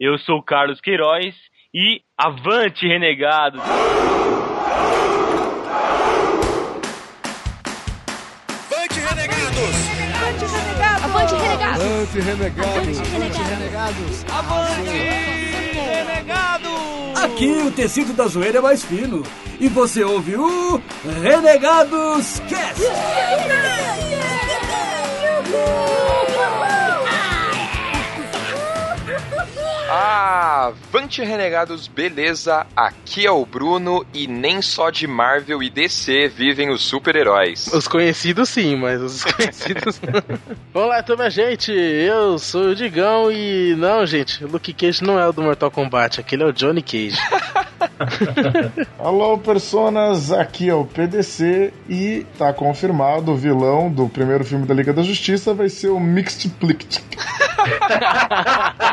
Eu sou o Carlos Queiroz e avante, renegados! Avante, renegados! Avante, renegados! Avante, renegados! Avante, renegados! Avante, renegados! Aqui o tecido da zoeira é mais fino. E você ouve o Renegados Cast! Avante renegados, beleza? Aqui é o Bruno e nem só de Marvel e DC vivem os super-heróis. Os conhecidos sim, mas os desconhecidos não. Olá, minha gente, eu sou o Digão e não, gente, o Luke Cage não é o do Mortal Kombat, aquele é o Johnny Cage. Alô, personas, aqui é o PDC e tá confirmado o vilão do primeiro filme da Liga da Justiça vai ser o Mixed Plict.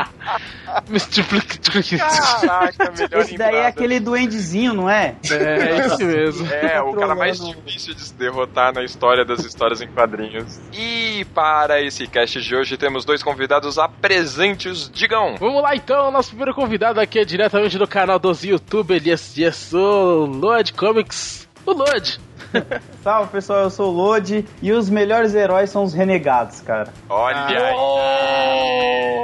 Caraca, melhor Esse daí é aquele duendezinho, não é? É, isso mesmo. É, o cara mais difícil de se derrotar na história das histórias em quadrinhos. E para esse cast de hoje temos dois convidados apresentes. Digam! Vamos lá então, nosso primeiro convidado aqui é diretamente do canal dos YouTube, Elias Dias, o Lord Comics. O Lord. Salve pessoal, eu sou o Lodi e os melhores heróis são os renegados, cara. Olha aí!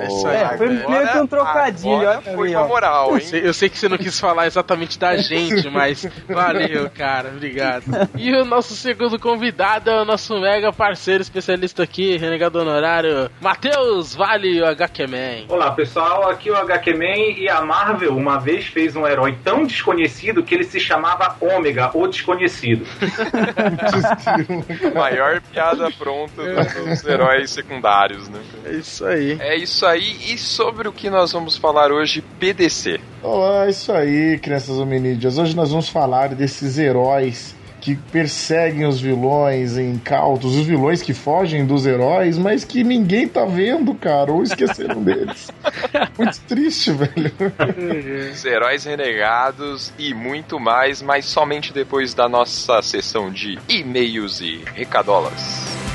É isso aí. É, foi Agora- meio que um trocadilho, olha foi uma moral, Eu hein? sei, eu sei que você não quis falar exatamente da gente, mas valeu, cara, obrigado. E o nosso segundo convidado é o nosso mega parceiro especialista aqui, renegado honorário, Matheus Vale, o HQ-Man. Olá pessoal, aqui é o HQ-Man e a Marvel uma vez fez um herói tão desconhecido que ele se chamava Ômega, o desconhecido. Maior piada pronta dos heróis secundários, né? É isso aí. É isso aí, e sobre o que nós vamos falar hoje, PDC. Olá, é isso aí, crianças hominídeas. Hoje nós vamos falar desses heróis que perseguem os vilões em cautos, os vilões que fogem dos heróis, mas que ninguém tá vendo, cara, ou esqueceram deles. Muito triste, velho. Os heróis renegados e muito mais, mas somente depois da nossa sessão de e-mails e recadolas.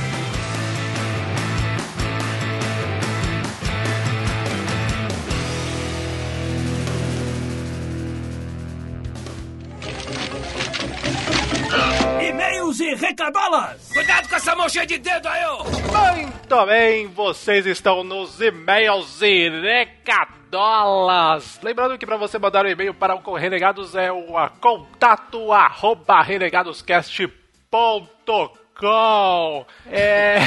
E-mails recadolas! Cuidado com essa mão cheia de dedo aí, ô! Muito bem, vocês estão nos e-mails e recadolas. Lembrando que para você mandar um e-mail para o Renegados é o contato arroba renegadoscast.com. É.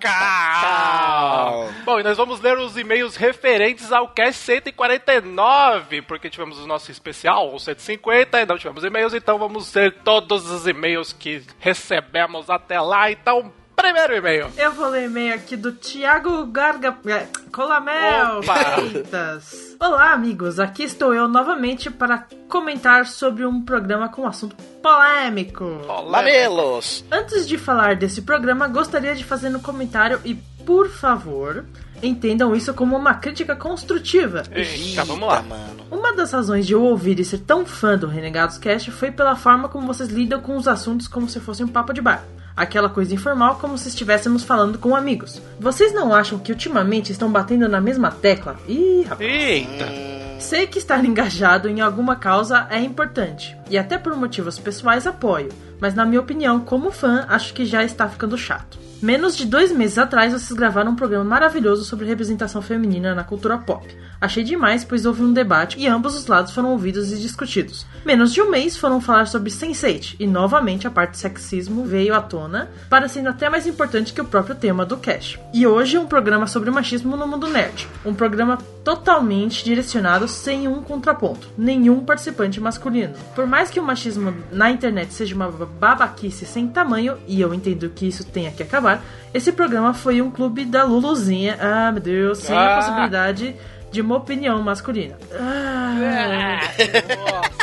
Cal. Bom, e nós vamos ler os e-mails referentes ao cast 149, porque tivemos o nosso especial, o 150, e não tivemos e-mails, então vamos ler todos os e-mails que recebemos até lá. Então, primeiro e-mail. Eu vou ler e-mail aqui do Thiago Garga... é, Colamel Opa! Freitas. Olá, amigos. Aqui estou eu novamente para comentar sobre um programa com assunto polêmico. Lamelos! Antes de falar desse programa, gostaria de fazer um comentário e, por favor, entendam isso como uma crítica construtiva. Eita, vamos lá. mano. Uma das razões de eu ouvir e ser tão fã do Renegados Cast foi pela forma como vocês lidam com os assuntos como se fosse um papo de bar. Aquela coisa informal como se estivéssemos falando com amigos. Vocês não acham que ultimamente estão batendo na mesma tecla? Ih, rapaz. Eita. Sei que estar engajado em alguma causa é importante, e até por motivos pessoais apoio, mas na minha opinião, como fã, acho que já está ficando chato. Menos de dois meses atrás, vocês gravaram um programa maravilhoso sobre representação feminina na cultura pop. Achei demais, pois houve um debate e ambos os lados foram ouvidos e discutidos. Menos de um mês foram falar sobre Sense8, e novamente a parte sexismo veio à tona, parecendo até mais importante que o próprio tema do cast. E hoje um programa sobre machismo no mundo nerd. Um programa totalmente direcionado sem um contraponto, nenhum participante masculino. Por mais que o machismo na internet seja uma babaquice sem tamanho, e eu entendo que isso tenha que acabar, esse programa foi um clube da Luluzinha, ah meu Deus, sem a Ah. possibilidade de uma opinião masculina. Ah,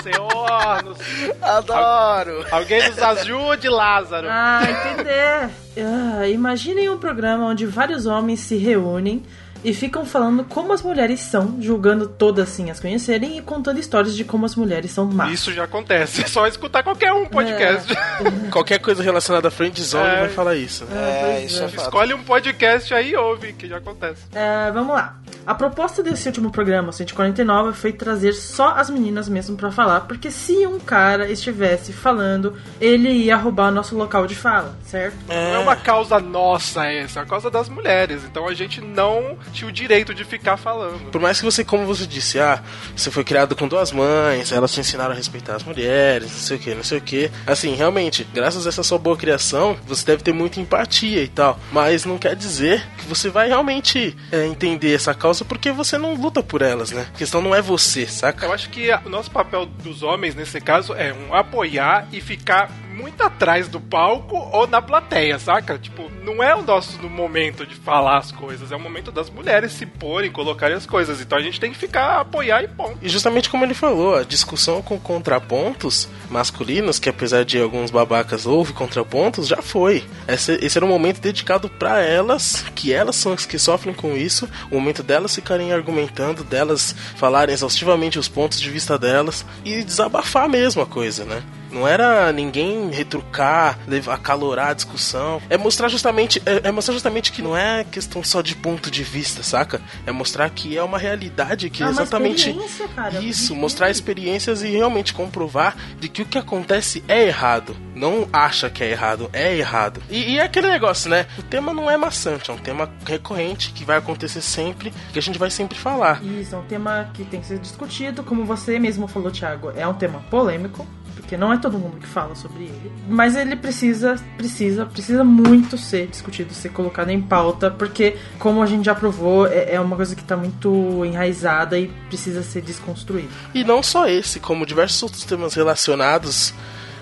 Senhor, nos- Adoro! alguém nos ajude, Lázaro. Ah, entender. Ah, imaginem um programa onde vários homens se reúnem e ficam falando como as mulheres são, julgando todas assim as conhecerem e contando histórias de como as mulheres são más. Isso já acontece. É só escutar qualquer um podcast. Qualquer coisa relacionada a friendzone É. vai falar isso. É, isso é fato. Escolhe um podcast aí e ouve, que já acontece. É, vamos lá. A proposta desse último programa, 149, foi trazer só as meninas mesmo pra falar, porque se um cara estivesse falando, ele ia roubar nosso local de fala, certo? Não é uma causa nossa essa, é a causa das mulheres. Então a gente não tinha o direito de ficar falando. Por mais que você, como você disse, ah, você foi criado com duas mães, elas te ensinaram a respeitar as mulheres, não sei o que, não sei o que. Assim, realmente, graças a essa sua boa criação, você deve ter muita empatia e tal. Mas não quer dizer que você vai realmente é, entender essa causa porque você não luta por elas, né? A questão não é você, saca? Eu acho que o nosso papel dos homens nesse caso é um apoiar e ficar muito atrás do palco ou na plateia, saca? Tipo, não é o nosso no momento de falar as coisas, é o momento das mulheres se porem, colocarem as coisas. Então a gente tem que ficar apoiar e ponto. E justamente como ele falou, a discussão com contrapontos masculinos, que apesar de alguns babacas houve contrapontos, já foi. Esse, esse era um momento dedicado pra elas, que elas são as que sofrem com isso, o momento delas ficarem argumentando, delas falarem exaustivamente os pontos de vista delas e desabafar mesmo a coisa, né? Não era ninguém retrucar, levar, acalorar a discussão. É mostrar justamente, é, é mostrar justamente que não é questão só de ponto de vista, saca? É mostrar que é uma realidade que É uma exatamente experiência, cara. isso, mostrar experiências e realmente comprovar de que o que acontece é errado. Não acha que é errado, é errado. E, e é aquele negócio, né? O tema não é maçante, é um tema recorrente que vai acontecer sempre, que a gente vai sempre falar. Isso, é um tema que tem que ser discutido, como você mesmo falou, Thiago, é um tema polêmico, porque não é todo mundo que fala sobre ele. Mas ele precisa, precisa, precisa muito ser discutido, ser colocado em pauta, porque, como a gente já provou, é, é uma coisa que tá muito enraizada e precisa ser desconstruída. E não só esse, como diversos outros temas relacionados,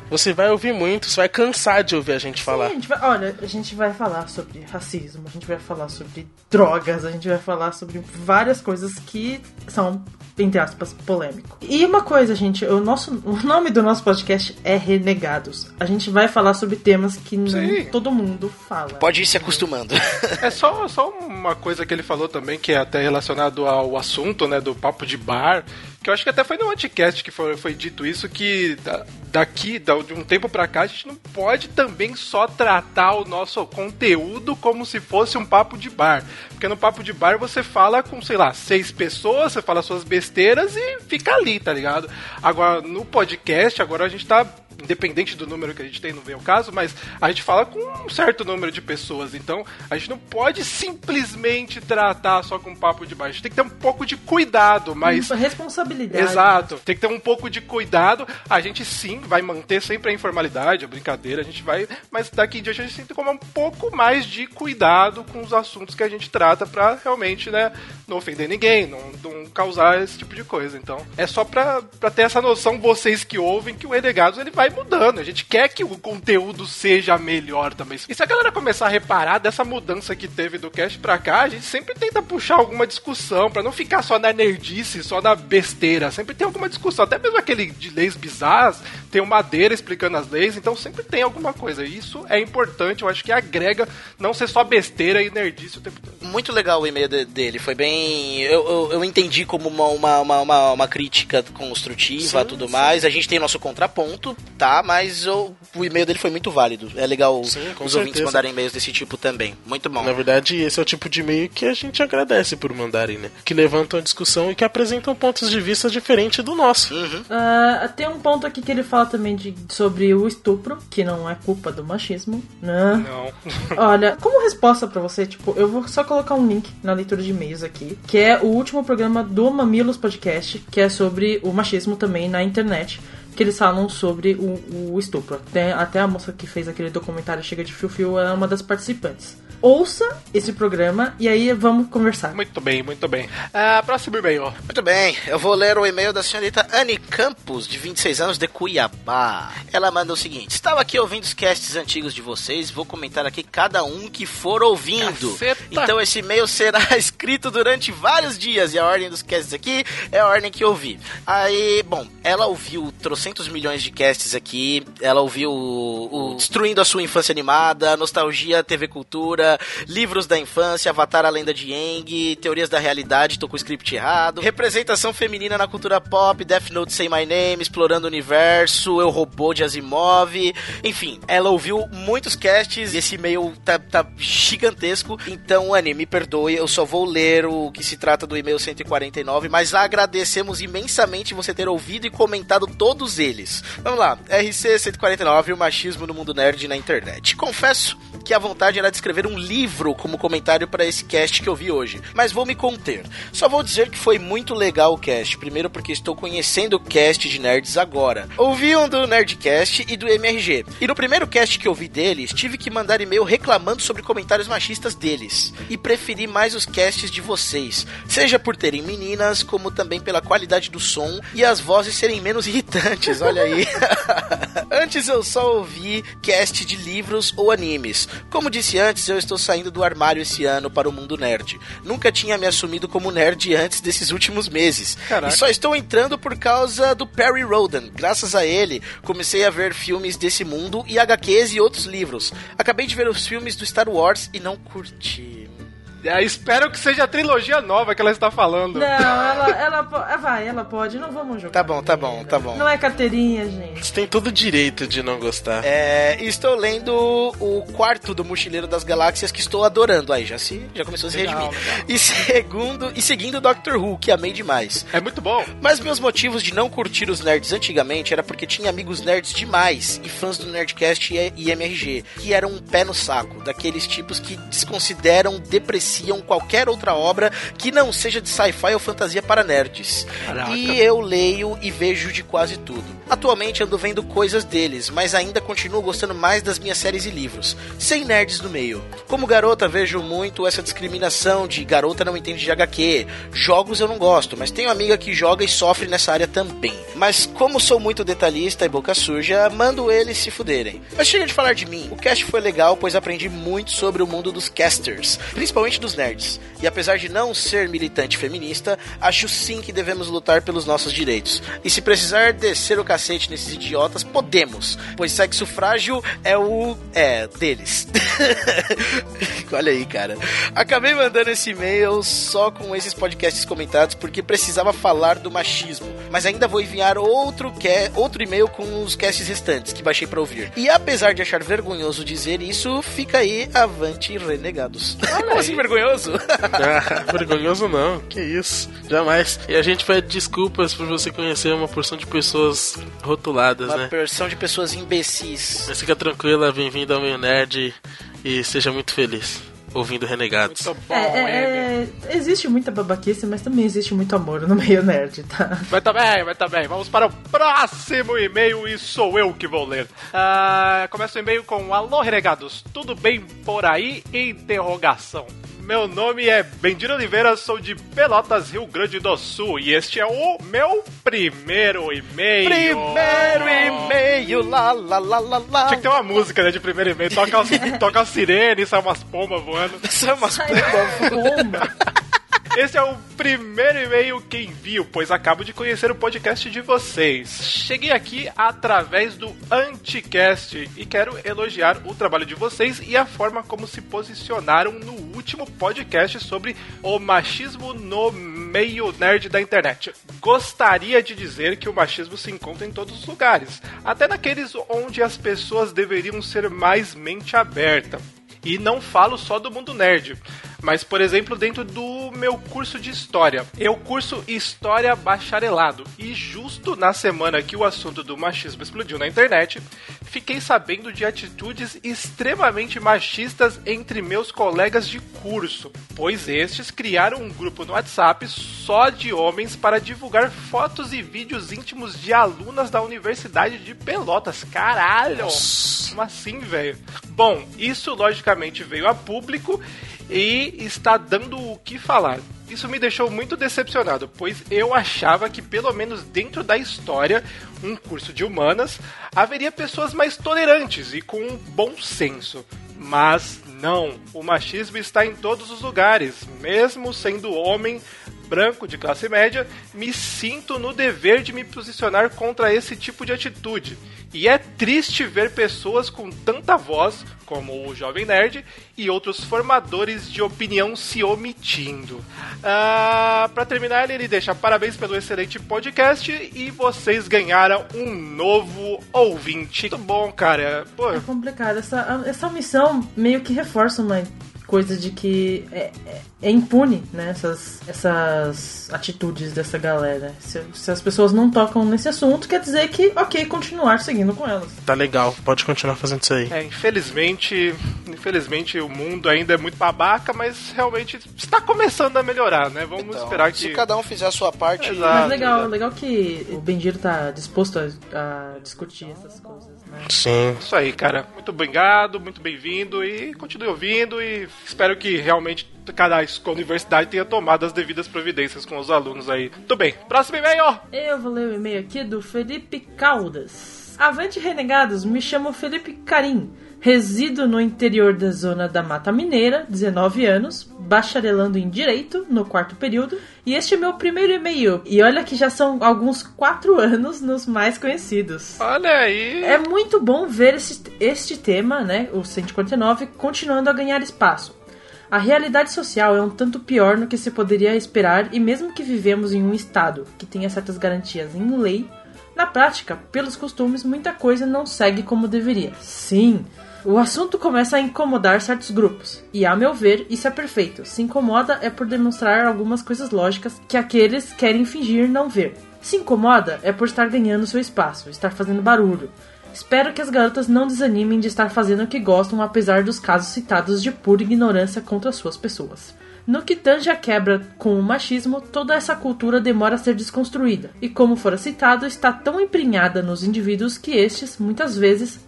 você vai ouvir muito, você vai cansar de ouvir a gente falar. A gente vai- olha, a gente vai falar sobre racismo, a gente vai falar sobre drogas, a gente vai falar sobre várias coisas que são, entre aspas, polêmico. E uma coisa, gente, o, nosso, o nome do nosso podcast é Renegados. A gente vai falar sobre temas que não Sim. todo mundo fala. Pode ir se acostumando. É só, só uma coisa que ele falou também, que é até relacionado ao assunto, né, do papo de bar, que eu acho que até foi no anticast que foi, foi dito isso, que da- daqui, da- de um tempo pra cá, a gente não pode também só tratar o nosso conteúdo como se fosse um papo de bar. Porque no papo de bar você fala com, sei lá, seis pessoas, você fala suas besteiras e fica ali, tá ligado? Agora, no podcast, agora a gente tá independente do número que a gente tem, não vem o caso, mas a gente fala com um certo número de pessoas, então a gente não pode simplesmente tratar só com papo de baixo. Tem que ter um pouco de cuidado, mas. Responsabilidade. Exato, tem que ter um pouco de cuidado. A gente sim vai manter sempre a informalidade, a brincadeira, a gente vai. Mas daqui em diante a gente tem que tomar um pouco mais de cuidado com os assuntos que a gente trata pra realmente, né, não ofender ninguém, não, não causar esse tipo de coisa. Então, é só pra, pra ter essa noção, vocês que ouvem, que o Renegados ele vai mudando. A gente quer que o conteúdo seja melhor também. E se a galera começar a reparar dessa mudança que teve do cast pra cá, a gente sempre tenta puxar alguma discussão, pra não ficar só na nerdice, só na besteira. Sempre tem alguma discussão. Até mesmo aquele de leis bizarras, tem o Madeira explicando as leis, então sempre tem alguma coisa. Isso é importante, eu acho que agrega não ser só besteira e nerdice o tempo todo. Muito legal o e-mail de- dele. Foi bem. Eu, eu, eu entendi como uma, uma, uma, uma, crítica construtiva e Sim, tudo sim. mais. A gente tem nosso contraponto, tá? Mas eu- o e-mail dele foi muito válido. É legal Sim, os ouvintes certeza. mandarem e-mails desse tipo também. Muito bom. Na verdade, esse é o tipo de e-mail que a gente agradece por mandarem, né? Que levantam a discussão e que apresentam pontos de vista diferentes do nosso. Ah, tem um ponto aqui que ele fala também de, sobre o estupro, que não é culpa do machismo, né? Não. Olha, como resposta pra você, tipo, eu vou só colocar um link na leitura de e-mails aqui, que é o último programa do Mamilos Podcast, que é sobre o machismo também na internet que eles falam sobre o, o estupro. Até, até a moça que fez aquele documentário Chega de Fio Fio é uma das participantes ouça esse programa e aí vamos conversar. Muito bem, muito bem. Ah, próximo e-mail. Muito bem, eu vou ler o e-mail da senhorita Anne Campos, de 26 anos, de Cuiabá. Ela manda o seguinte: Estava aqui ouvindo os casts antigos de vocês, vou comentar aqui cada um que for ouvindo. Caceta. Então esse e-mail será escrito durante vários dias e a ordem dos casts aqui é a ordem que eu ouvi. Aí, bom, ela ouviu, trouxe 400 milhões de casts aqui. Ela ouviu o, o Destruindo a Sua Infância Animada, Nostalgia, TV Cultura, Livros da Infância, Avatar, a Lenda de Yang, Teorias da Realidade, tô com o script errado, Representação Feminina na Cultura Pop, Death Note Say My Name, Explorando o Universo, Eu Robô de Asimov, enfim, ela ouviu muitos casts e esse e-mail tá, tá gigantesco. Então, Anne, me perdoe, eu só vou ler o que se trata do e-mail 149, mas agradecemos imensamente você ter ouvido e comentado todos eles. Vamos lá, RC 149, o machismo no mundo nerd na internet. Confesso que a vontade era de escrever um livro como comentário para esse cast que eu vi hoje, mas vou me conter. Só vou dizer que foi muito legal o cast, primeiro porque estou conhecendo o cast de nerds agora. Ouvi um do Nerdcast e do MRG, e no primeiro cast que eu vi deles, tive que mandar e-mail reclamando sobre comentários machistas deles, e preferi mais os casts de vocês, seja por terem meninas, como também pela qualidade do som e as vozes serem menos irritantes, olha aí. Antes eu só ouvi cast de livros ou animes. Como disse antes, eu estou saindo do armário esse ano para o mundo nerd. Nunca tinha me assumido como nerd antes desses últimos meses. Caraca. E só estou entrando por causa do Perry Roden. Graças a ele, comecei a ver filmes desse mundo e HQs e outros livros. Acabei de ver os filmes do Star Wars e não curti. É, espero que seja a trilogia nova que ela está falando. Não, ela, ela, ah, vai, ela pode, não vamos jogar. Tá bom, tá bom, tá bom. Não é carteirinha, gente. Você tem todo o direito de não gostar. É, estou lendo o quarto do Mochileiro das Galáxias que estou adorando. Aí já se já começou a se redimir. E segundo e seguindo Doctor Who, que amei demais. É muito bom. Mas meus motivos de não curtir os nerds antigamente era porque tinha amigos nerds demais e fãs do Nerdcast e e MRG, que eram um pé no saco, daqueles tipos que desconsideram, depreciam qualquer outra obra que não seja de sci-fi ou fantasia para nerds. Caraca. E eu leio e vejo de quase tudo. Atualmente ando vendo coisas deles, mas ainda continuo gostando mais das minhas séries e livros, sem nerds no meio. Como garota, vejo muito essa discriminação de garota não entende de HQ. Jogos eu não gosto, mas tenho amiga que joga e sofre nessa área também. Mas como sou muito detalhista e boca suja, mando eles se fuderem. Mas chega de falar de mim. O cast foi legal, pois aprendi muito sobre o mundo dos casters, principalmente dos nerds. E apesar de não ser militante feminista, acho sim que devemos lutar pelos nossos direitos. E se precisar descer o cacete nesses idiotas, podemos, pois sexo frágil é o. é, deles. Olha aí, cara. Acabei mandando esse e-mail só com esses podcasts comentados porque precisava falar do machismo. Mas ainda vou enviar outro, ca- outro e-mail com os casts restantes que baixei pra ouvir. E apesar de achar vergonhoso dizer isso, fica aí avante renegados. Como assim vergonhoso? Ah, vergonhoso não, que isso, jamais. E a gente pede desculpas por você conhecer uma porção de pessoas rotuladas, Uma né? porção de pessoas imbecis. Mas fica tranquila, bem-vindo ao meio nerd e seja muito feliz ouvindo Renegados. Muito bom, É, é, é, existe muita babaquice, mas também existe muito amor no meio nerd, tá? Mas tá bem, mas tá bem. Vamos para o próximo e-mail e sou eu que vou ler. Ah, começa o e-mail com Alô, renegados. Tudo bem por aí? Interrogação. Meu nome é Bendino Oliveira, sou de Pelotas, Rio Grande do Sul e este é o meu primeiro e-mail. Primeiro e-mail, lá, lá, lá, lá, lá. Tinha que ter uma música né, de primeiro e-mail. Toca, toca a sirene, sai umas pombas voando. São umas Bomba. Esse é o primeiro e-mail que envio, pois acabo de conhecer o podcast de vocês. Cheguei aqui através do Anticast e quero elogiar o trabalho de vocês e a forma como se posicionaram no último podcast sobre o machismo no meio nerd da internet. Gostaria de dizer que o machismo se encontra em todos os lugares, até naqueles onde as pessoas deveriam ser mais mente aberta. E não falo só do mundo nerd, mas por exemplo dentro do meu curso de história. Eu curso História Bacharelado e justo na semana que o assunto do machismo explodiu na internet, fiquei sabendo de atitudes extremamente machistas entre meus colegas de curso, pois estes criaram um grupo no WhatsApp só de homens para divulgar fotos e vídeos íntimos de alunas da Universidade de Pelotas. Caralho! Como assim, velho? Bom, isso logicamente veio a público e está dando o que falar. Isso me deixou muito decepcionado, pois eu achava que, pelo menos dentro da história, um curso de humanas, haveria pessoas mais tolerantes e com um bom senso. Mas não, o machismo está em todos os lugares, mesmo sendo homem branco de classe média, me sinto no dever de me posicionar contra esse tipo de atitude. E é triste ver pessoas com tanta voz, como o Jovem Nerd, e outros formadores de opinião se omitindo. Ah, para terminar, ele deixa parabéns pelo excelente podcast e vocês ganharam um novo ouvinte. Muito bom, cara. Pô, É complicado. Essa, essa missão meio que reforça uma coisa de que é, é, é impune, né? Essas, essas atitudes dessa galera. Se, se as pessoas não tocam nesse assunto, quer dizer que, ok, continuar seguindo com elas. Tá legal, pode continuar fazendo isso aí. É, infelizmente, infelizmente o mundo ainda é muito babaca, mas realmente está começando a melhorar, né? Vamos Então, esperar se que cada um fizer a sua parte. Exato. Mas legal, legal que o Benjiro tá disposto a, a discutir essas coisas? Sim. Isso aí, cara. Muito obrigado, muito bem-vindo e continue ouvindo e espero que realmente cada universidade tenha tomado as devidas providências com os alunos aí. Tudo bem. Próximo e-mail. Eu vou ler o e-mail aqui do Felipe Caldas. Avante renegados, me chamo Felipe Carim. Resido no interior da zona da Mata Mineira, 19 anos, bacharelando em Direito, no quarto período, e este é meu primeiro e-mail. E olha que já são alguns 4 anos nos mais conhecidos. Olha aí. É muito bom ver esse, este tema, né, o 149, continuando a ganhar espaço. A realidade social é um tanto pior no que se poderia esperar, e mesmo que vivemos em um estado que tenha certas garantias em lei, na prática, pelos costumes, muita coisa não segue como deveria. Sim, o assunto começa a incomodar certos grupos, e a meu ver, isso é perfeito. Se incomoda é por demonstrar algumas coisas lógicas que aqueles querem fingir não ver. Se incomoda é por estar ganhando seu espaço, estar fazendo barulho. Espero que as garotas não desanimem de estar fazendo o que gostam, apesar dos casos citados de pura ignorância contra suas pessoas. No que tange a quebra com o machismo, toda essa cultura demora a ser desconstruída, e como fora citado, está tão emprinhada nos indivíduos que estes, muitas vezes,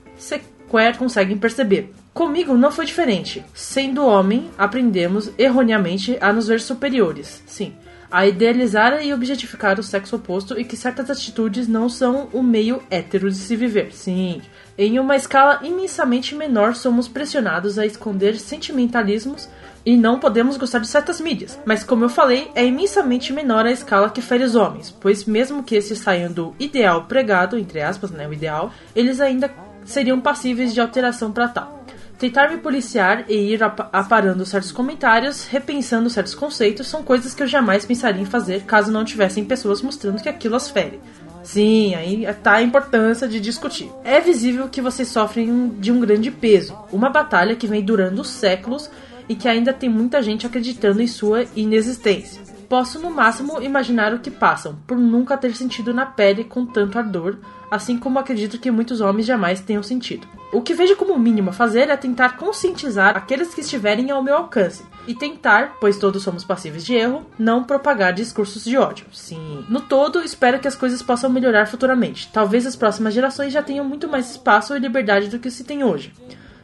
sequer conseguem perceber. Comigo não foi diferente. Sendo homem, aprendemos erroneamente a nos ver superiores. Sim, a idealizar e objetificar o sexo oposto e que certas atitudes não são o meio hétero de se viver. Sim, em uma escala imensamente menor somos pressionados a esconder sentimentalismos e não podemos gostar de certas mídias. Mas como eu falei, é imensamente menor a escala que fere os homens, pois mesmo que esses saiam do ideal pregado, entre aspas, né, o ideal, eles ainda seriam passíveis de alteração para tal. Tentar me policiar e ir ap- aparando certos comentários, repensando certos conceitos, são coisas que eu jamais pensaria em fazer caso não tivessem pessoas mostrando que aquilo as fere. Sim, aí tá a importância de discutir. É visível que vocês sofrem de um grande peso, uma batalha que vem durando séculos e que ainda tem muita gente acreditando em sua inexistência. Posso no máximo imaginar o que passam, por nunca ter sentido na pele com tanto ardor, assim como acredito que muitos homens jamais tenham sentido. O que vejo como mínimo a fazer é tentar conscientizar aqueles que estiverem ao meu alcance e tentar, pois todos somos passíveis de erro, não propagar discursos de ódio. Sim. No todo, espero que as coisas possam melhorar futuramente. Talvez as próximas gerações já tenham muito mais espaço e liberdade do que se tem hoje.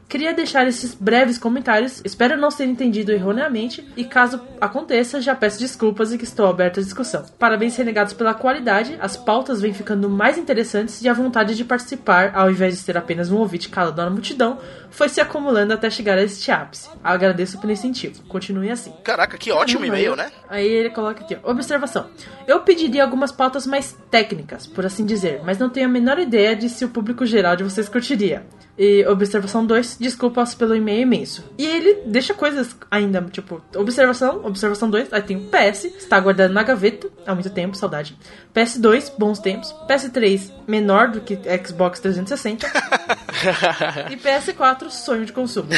Queria deixar esses breves comentários, espero não ser entendido erroneamente, e caso aconteça, já peço desculpas e que estou aberto à discussão. Parabéns, renegados, pela qualidade, as pautas vêm ficando mais interessantes e a vontade de participar, ao invés de ser apenas um ouvinte calado na multidão, foi se acumulando até chegar a este ápice. Agradeço pelo incentivo, continue assim. Caraca, que ótimo Caramba, e-mail, né? Aí ele coloca aqui, ó, observação. Eu pediria algumas pautas mais técnicas, por assim dizer, mas não tenho a menor ideia de se o público geral de vocês curtiria. E observação 2, desculpas pelo e-mail imenso. E ele deixa coisas ainda, tipo, observação, observação 2, aí tem o PS, está guardado na gaveta há muito tempo, saudade. PS2, bons tempos. PS3, menor do que Xbox 360. e PS4, sonho de consumo.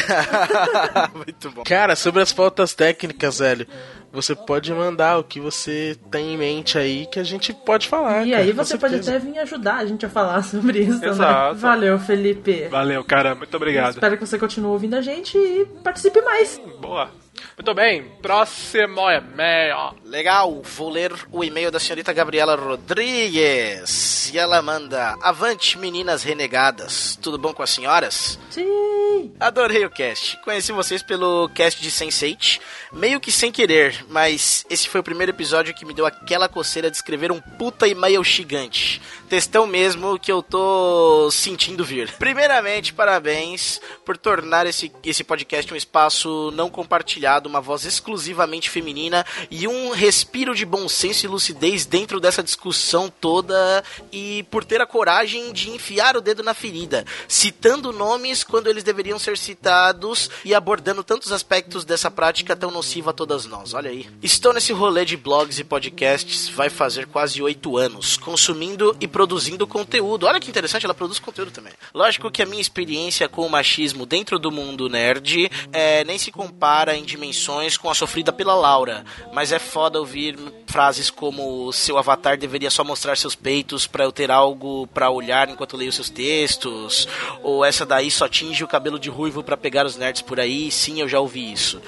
Muito bom. Cara, sobre as pautas técnicas, velho, você pode mandar o que você tem em mente aí que a gente pode falar. E cara, aí você pode até vir ajudar a gente a falar sobre isso, né? Exato. Valeu, Felipe. Valeu, cara. Muito obrigado. Espero que você continue ouvindo a gente e participe mais. Boa. Muito bem. Próximo e-mail. Legal, vou ler o e-mail da senhorita Gabriela Rodrigues. E ela manda: Avante, meninas renegadas. Tudo bom com as senhoras? Sim. Adorei o cast. Conheci vocês pelo cast de Sense8, meio que sem querer, mas esse foi o primeiro episódio que me deu aquela coceira de escrever um puta e-mail gigante. Textão mesmo que eu tô sentindo vir. Primeiramente, parabéns por tornar esse, esse podcast um espaço não compartilhado uma voz exclusivamente feminina e um respiro de bom senso e lucidez dentro dessa discussão toda e por ter a coragem de enfiar o dedo na ferida, citando nomes quando eles deveriam ser citados e abordando tantos aspectos dessa prática tão nociva a todas nós. Olha aí. Estou nesse rolê de blogs e podcasts vai fazer quase oito anos, consumindo e produzindo conteúdo. Olha que interessante, ela produz conteúdo também. Lógico que a minha experiência com o machismo dentro do mundo nerd é, nem se compara em dimensões com a sofrida pela Laura, mas é foda ouvir frases como seu avatar deveria só mostrar seus peitos para eu ter algo para olhar enquanto leio seus textos, ou essa daí só tinge o cabelo de ruivo para pegar os nerds por aí. Sim, eu já ouvi isso.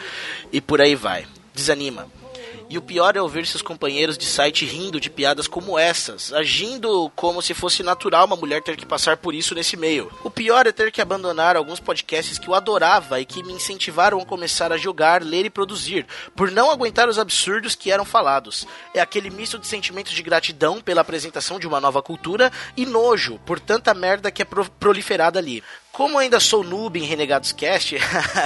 E por aí vai. Desanima. E o pior é ouvir seus companheiros de site rindo de piadas como essas, agindo como se fosse natural uma mulher ter que passar por isso nesse meio. O pior é ter que abandonar alguns podcasts que eu adorava e que me incentivaram a começar a jogar, ler e produzir, por não aguentar os absurdos que eram falados. É aquele misto de sentimentos de gratidão pela apresentação de uma nova cultura e nojo por tanta merda que é pro proliferada ali. Como ainda sou noob em Renegados Cast,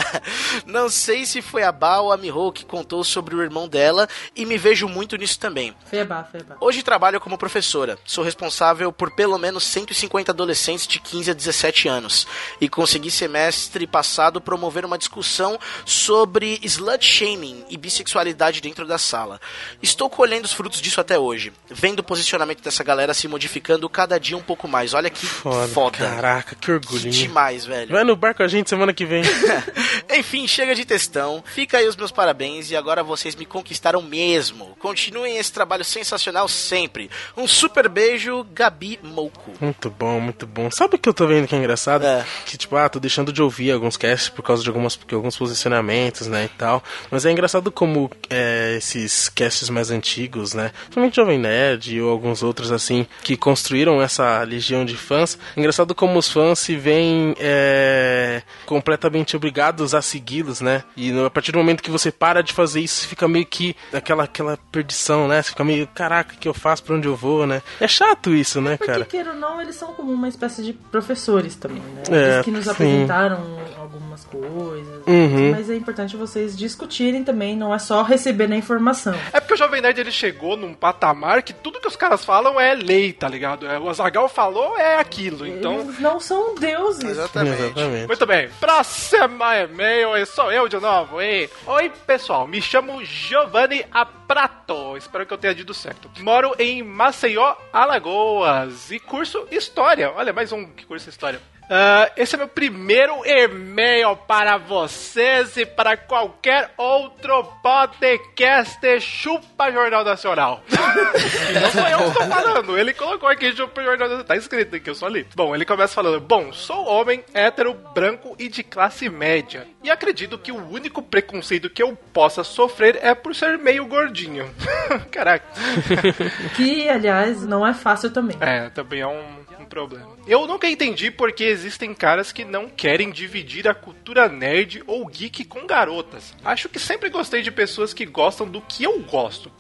não sei se foi a Ba ou a Miho que contou sobre o irmão dela e me vejo muito nisso também. Feba, feba. Hoje trabalho como professora. Sou responsável por pelo menos 150 adolescentes de 15 a 17 anos e consegui semestre passado promover uma discussão sobre slut shaming e bissexualidade dentro da sala. Estou colhendo os frutos disso até hoje, vendo o posicionamento dessa galera se modificando cada dia um pouco mais. Olha que foda. foda. Caraca, que orgulho. Demais, velho. Vai no bar com a gente semana que vem. Enfim, chega de textão. Fica aí os meus parabéns e agora vocês me conquistaram mesmo. Continuem esse trabalho sensacional sempre. Um super beijo, Gabi Mouco. Muito bom, muito bom. Sabe o que eu tô vendo que é engraçado? É. Que, tipo, ah, tô deixando de ouvir alguns casts por causa de algumas, porque alguns posicionamentos, né, e tal. Mas é engraçado como é, esses casts mais antigos, né, principalmente Jovem Nerd ou alguns outros, assim, que construíram essa legião de fãs. É engraçado como os fãs se veem é, completamente obrigados a segui-los, né? E no- a partir do momento que você para de fazer isso, fica meio que aquela, aquela perdição, né? Você fica meio, caraca, o que eu faço, pra onde eu vou, né? É chato isso, né, Porque, cara? queira ou não, eles são como uma espécie de professores também, né? É, eles que nos sim. apresentaram algumas coisas. Uhum. Mas é importante vocês discutirem também, não é só receber a informação. É porque o Jovem Nerd ele chegou num patamar que tudo que os caras falam é lei, tá ligado? É, o Azagal falou é aquilo, então. Eles não são deuses. Exatamente. Muito bem, próximo e-mail, e sou eu de novo. E... Oi, pessoal, me chamo Giovanni Aprato, espero que eu tenha dito certo. Moro em Maceió, Alagoas e curso História. Olha, mais um que curso História. Ah, esse é meu primeiro e-mail para vocês e para qualquer outro podcast Chupa Jornal Nacional. Não sou eu que estou falando, ele colocou aqui Chupa Jornal Nacional. Tá escrito aqui, eu só li. Bom, ele começa falando: Bom, sou homem, hétero, branco e de classe média. E acredito que o único preconceito que eu possa sofrer é por ser meio gordinho. Caraca. Que, aliás, não é fácil também. É, também é um problema. Eu nunca entendi porque existem caras que não querem dividir a cultura nerd ou geek com garotas. Acho que sempre gostei de pessoas que gostam do que eu gosto.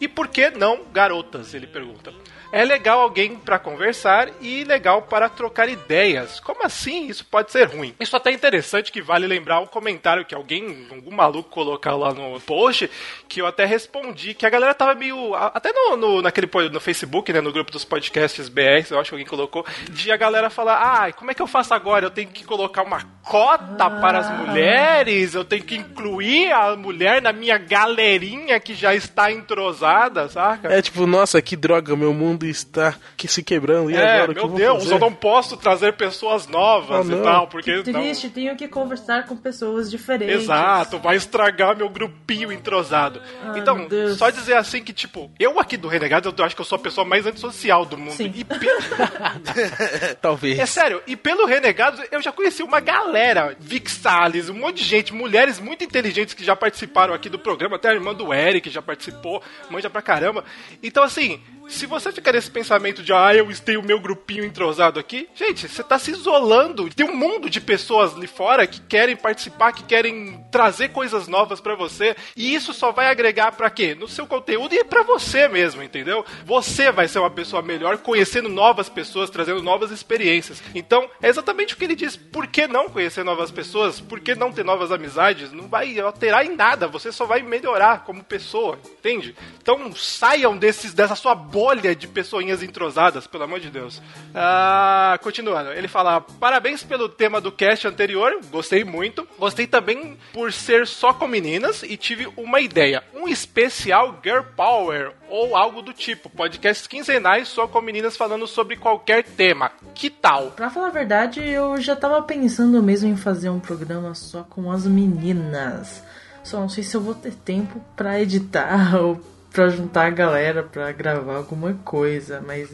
E por que não garotas? Ele pergunta. É legal alguém pra conversar e legal para trocar ideias. Como assim? Isso pode ser ruim. Isso até é interessante que vale lembrar o comentário que alguém, algum maluco colocou lá no post, que eu até respondi, que a galera tava meio. Até no, no, naquele no Facebook, né? No grupo dos podcasts BR, eu acho que alguém colocou, de a galera falar, ah, como é que eu faço agora? Eu tenho que colocar uma cota para as mulheres, eu tenho que incluir a mulher na minha galerinha que já está entrosada, saca? É tipo, nossa, que droga, meu mundo está que se quebrando. E é, agora, meu Deus, fazer? eu não posso trazer pessoas novas Ah, e não. tal, porque Que não- triste, tenho que conversar com pessoas diferentes. Exato, vai estragar meu grupinho entrosado. Ai, então, só dizer assim que, tipo, eu aqui do Renegados, eu acho que eu sou a pessoa mais antissocial do mundo. E pelo... Talvez. É sério, e pelo Renegados, eu já conheci uma galera, Vic Salles, um monte de gente, mulheres muito inteligentes que já participaram aqui do programa, até a irmã do Eric já participou, manja pra caramba. Então, assim, se você ficar nesse pensamento de, ah, eu tenho o meu grupinho entrosado aqui, gente, você tá se isolando. Tem um mundo de pessoas ali fora que querem participar, que querem trazer coisas novas para você, e isso só vai agregar para quê? No seu conteúdo e para você mesmo, entendeu? Você vai ser uma pessoa melhor conhecendo novas pessoas, trazendo novas experiências. Então, é exatamente o que ele diz. Por que não conhecer novas pessoas? Por que não ter novas amizades? Não vai alterar em nada, você só vai melhorar como pessoa, entende? Então, saiam desses dessa sua bolha de pessoinhas entrosadas, pelo amor de Deus. Ah, continuando, ele fala: parabéns pelo tema do cast anterior, gostei muito. Gostei também por ser só com meninas e tive uma ideia: um especial Girl Power ou algo do tipo. Podcasts quinzenais só com meninas falando sobre qualquer tema. Que tal? Pra falar a verdade, eu já tava pensando mesmo em fazer um programa só com as meninas. Só não sei se eu vou ter tempo pra editar ou pra juntar a galera pra gravar alguma coisa, mas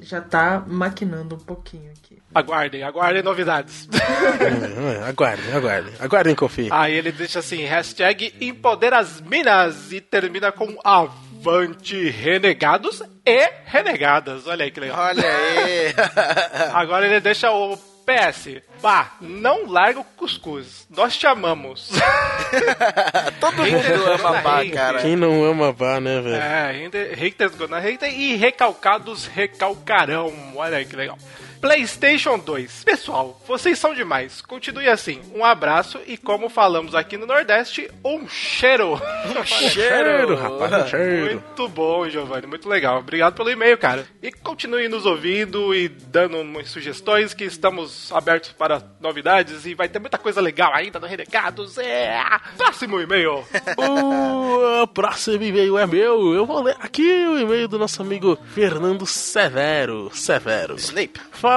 já tá maquinando um pouquinho aqui. Aguardem, aguardem novidades. É, aguardem, aguardem. Aguardem, confie. Aí ele deixa assim, hashtag Empodera as Minas e termina com Avante Renegados e Renegadas. Olha aí que legal. Olha aí. Agora ele deixa o PS. Bah, não larga o cuscuz. Nós te amamos. Todo mundo ama Bá, cara. Quem não ama Bá, né, velho? É, hater- haters gonna hater e recalcados recalcarão. Olha aí que legal. PlayStation 2. Pessoal, vocês são demais. Continue assim. Um abraço e, como falamos aqui no Nordeste, um cheiro. Um cheiro, rapaz, um cheiro. Muito bom, Giovanni. Muito legal. Obrigado pelo e-mail, cara. E continue nos ouvindo e dando umas sugestões que estamos abertos para novidades e vai ter muita coisa legal ainda no Renegados. É. Próximo e-mail. O próximo e-mail é meu. Eu vou ler aqui o e-mail do nosso amigo Fernando Severo. Severo. Snape. Fala,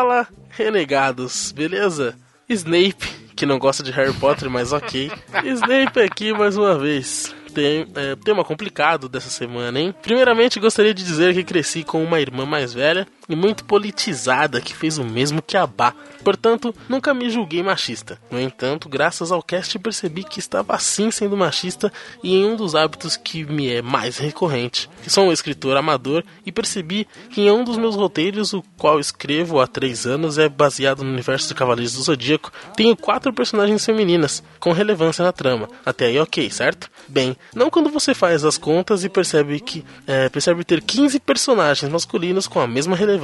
renegados, beleza? Snape, que não gosta de Harry Potter, mas ok. Snape aqui mais uma vez. Tem, é, tema complicado dessa semana, hein? Primeiramente, gostaria de dizer que cresci com uma irmã mais velha e muito politizada que fez o mesmo que a Bá. Portanto, nunca me julguei machista. No entanto, graças ao cast percebi que estava sim sendo machista e em um dos hábitos que me é mais recorrente, sou um escritor amador e percebi que em um dos meus roteiros, o qual escrevo há três anos, é baseado no universo de Cavaleiros do Zodíaco, tenho quatro personagens femininas, com relevância na trama. Até aí ok, certo? Bem, não quando você faz as contas e percebe que é, percebe ter 15 personagens masculinos com a mesma relevância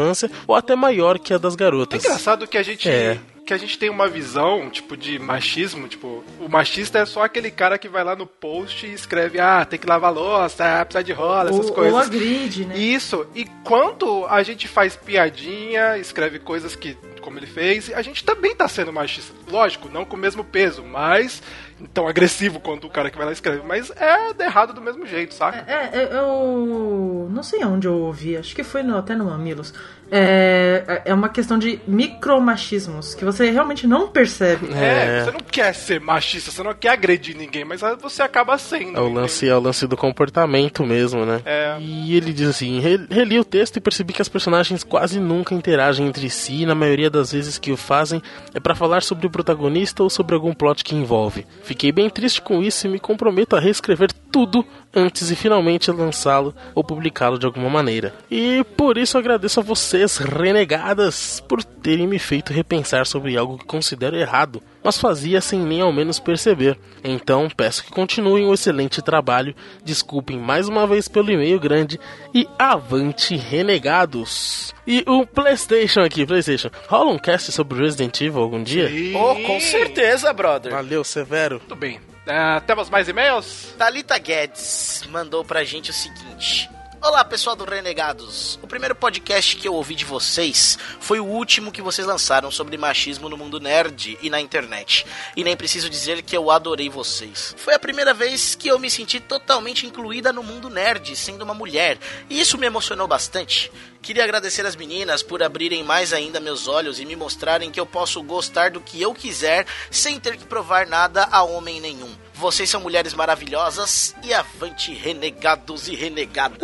ou até maior que a das É garotas. engraçado que a gente. É. Que a gente tem uma visão, tipo, de machismo, tipo, o machista é só aquele cara que vai lá no post e escreve, ah, tem que lavar louça, ah, precisa de rola, essas Ou, coisas. ou agride, né? Isso, e quando a gente faz piadinha, escreve coisas que, como ele fez, a gente também tá sendo machista. Lógico, não com o mesmo peso, mas tão agressivo quanto o cara que vai lá e escreve. Mas é errado do mesmo jeito, saca? É, eu, eu não sei onde eu ouvi, acho que foi no- até no Mamilos. É, é uma questão de micromachismos que você realmente não percebe. É, você não quer ser machista, você não quer agredir ninguém, mas você acaba sendo. É o lance, é o lance do comportamento mesmo, né? É. E ele diz assim: "Re- reli o texto e percebi que as personagens quase nunca interagem entre si, e na maioria das vezes que o fazem é pra falar sobre o protagonista ou sobre algum plot que envolve. Fiquei bem triste com isso e me comprometo a reescrever tudo antes de finalmente lançá-lo ou publicá-lo de alguma maneira. E por isso agradeço a vocês, renegadas, por terem me feito repensar sobre algo que considero errado, mas fazia sem nem ao menos perceber. Então peço que continuem o excelente trabalho, desculpem mais uma vez pelo e-mail grande e avante, renegados! E o PlayStation aqui, PlayStation. Rola um cast sobre Resident Evil algum dia? Oh, com certeza, brother. Valeu, Severo. Tudo bem. É, temos mais e-mails? Thalita Guedes mandou pra gente o seguinte. Olá, pessoal do Renegados. O primeiro podcast que eu ouvi de vocês foi o último que vocês lançaram sobre machismo no mundo nerd e na internet. E nem preciso dizer que eu adorei vocês. Foi a primeira vez que eu me senti totalmente incluída no mundo nerd, sendo uma mulher. E isso me emocionou bastante. Queria agradecer as meninas por abrirem mais ainda meus olhos e me mostrarem que eu posso gostar do que eu quiser sem ter que provar nada a homem nenhum. Vocês são mulheres maravilhosas e avante renegados e renegadas.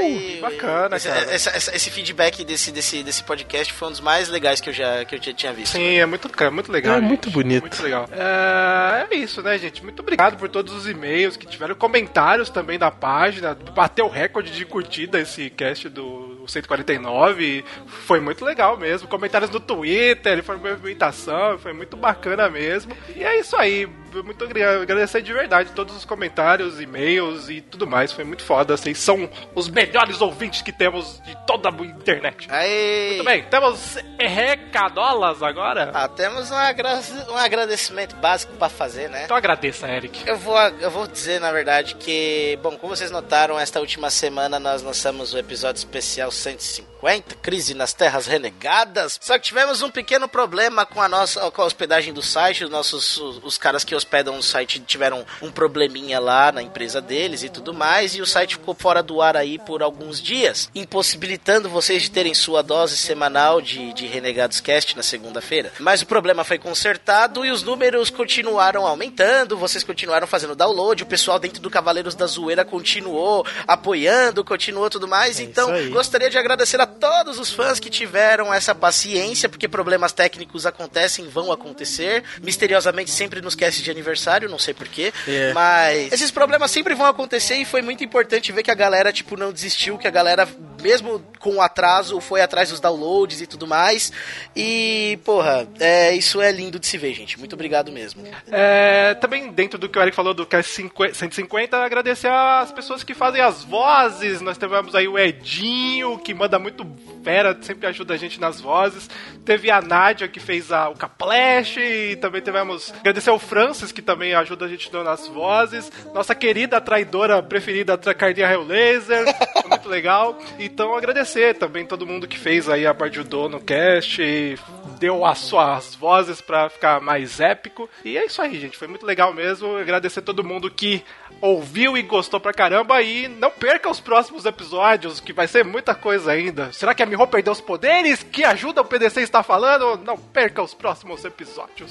Aí, bacana, esse, cara. esse- esse- esse feedback desse, desse, desse podcast foi um dos mais legais que eu já, que eu já tinha visto. Sim, é muito, é muito legal. É gente. muito bonito. Muito legal. É, é isso, né, gente? Muito obrigado por todos os e-mails que tiveram, comentários também da página. Bateu o recorde de curtida esse cast do 149. Foi muito legal mesmo. Comentários no Twitter, foi uma movimentação, foi muito bacana mesmo. E é isso aí. Muito obrigado. Agradecer de verdade todos os comentários, e-mails e tudo mais. Foi muito foda. Vocês são os melhores ouvintes que temos de toda a internet. Aí. Muito bem, temos recadolas agora? Ah, temos um, agra- um agradecimento básico pra fazer, né? Então agradeça, Eric. Eu vou, eu vou dizer, na verdade, que, bom, como vocês notaram, esta última semana nós lançamos o episódio especial 150, Crise nas Terras Renegadas. Só que tivemos um pequeno problema com a nossa com a hospedagem do site. Os nossos os, os caras que hospedam o site tiveram um probleminha lá na empresa deles e tudo mais, e o site ficou fora do ar aí por alguns dias, impossibilitando vocês de terem sua dose semanal de, de Renegados Cast na segunda-feira. Mas o problema foi consertado e os números continuaram aumentando, vocês continuaram fazendo download, o pessoal dentro do Cavaleiros da Zoeira continuou apoiando, continuou tudo mais. então, aí. gostaria de agradecer a todos os fãs que tiveram essa paciência, porque problemas técnicos acontecem, vão acontecer. Misteriosamente, sempre nos casts de aniversário, não sei porquê. É. Mas esses problemas sempre vão acontecer e foi muito importante ver que a galera, tipo, não desistiu, que a galera, mesmo com o atraso, foi atrás dos downloads e tudo mais. E, porra, é, isso é lindo de se ver, gente. Muito obrigado mesmo. É, também dentro do que o Eric falou do Cast 50 150, agradecer às pessoas que fazem as vozes. Nós tivemos aí o Edinho, que manda muito fera, sempre ajuda a gente nas vozes. Teve a Nádia, que fez a, o Caplash. E também tivemos. Agradecer ao Francis, que também ajuda a gente nas vozes. Nossa querida traidora preferida, a Cardinha Helllaser. Foi muito legal. Então, agradecer também todo mundo que fez aí a do no cast. E deu as suas vozes pra ficar mais épico. E é isso aí, gente. Foi muito legal mesmo. Agradecer todo mundo que ouviu e gostou pra caramba. E não perca os próximos episódios, que vai ser muita coisa ainda. Será que a Miho perdeu os poderes? Que ajuda o PDC está falando? Não perca os próximos episódios.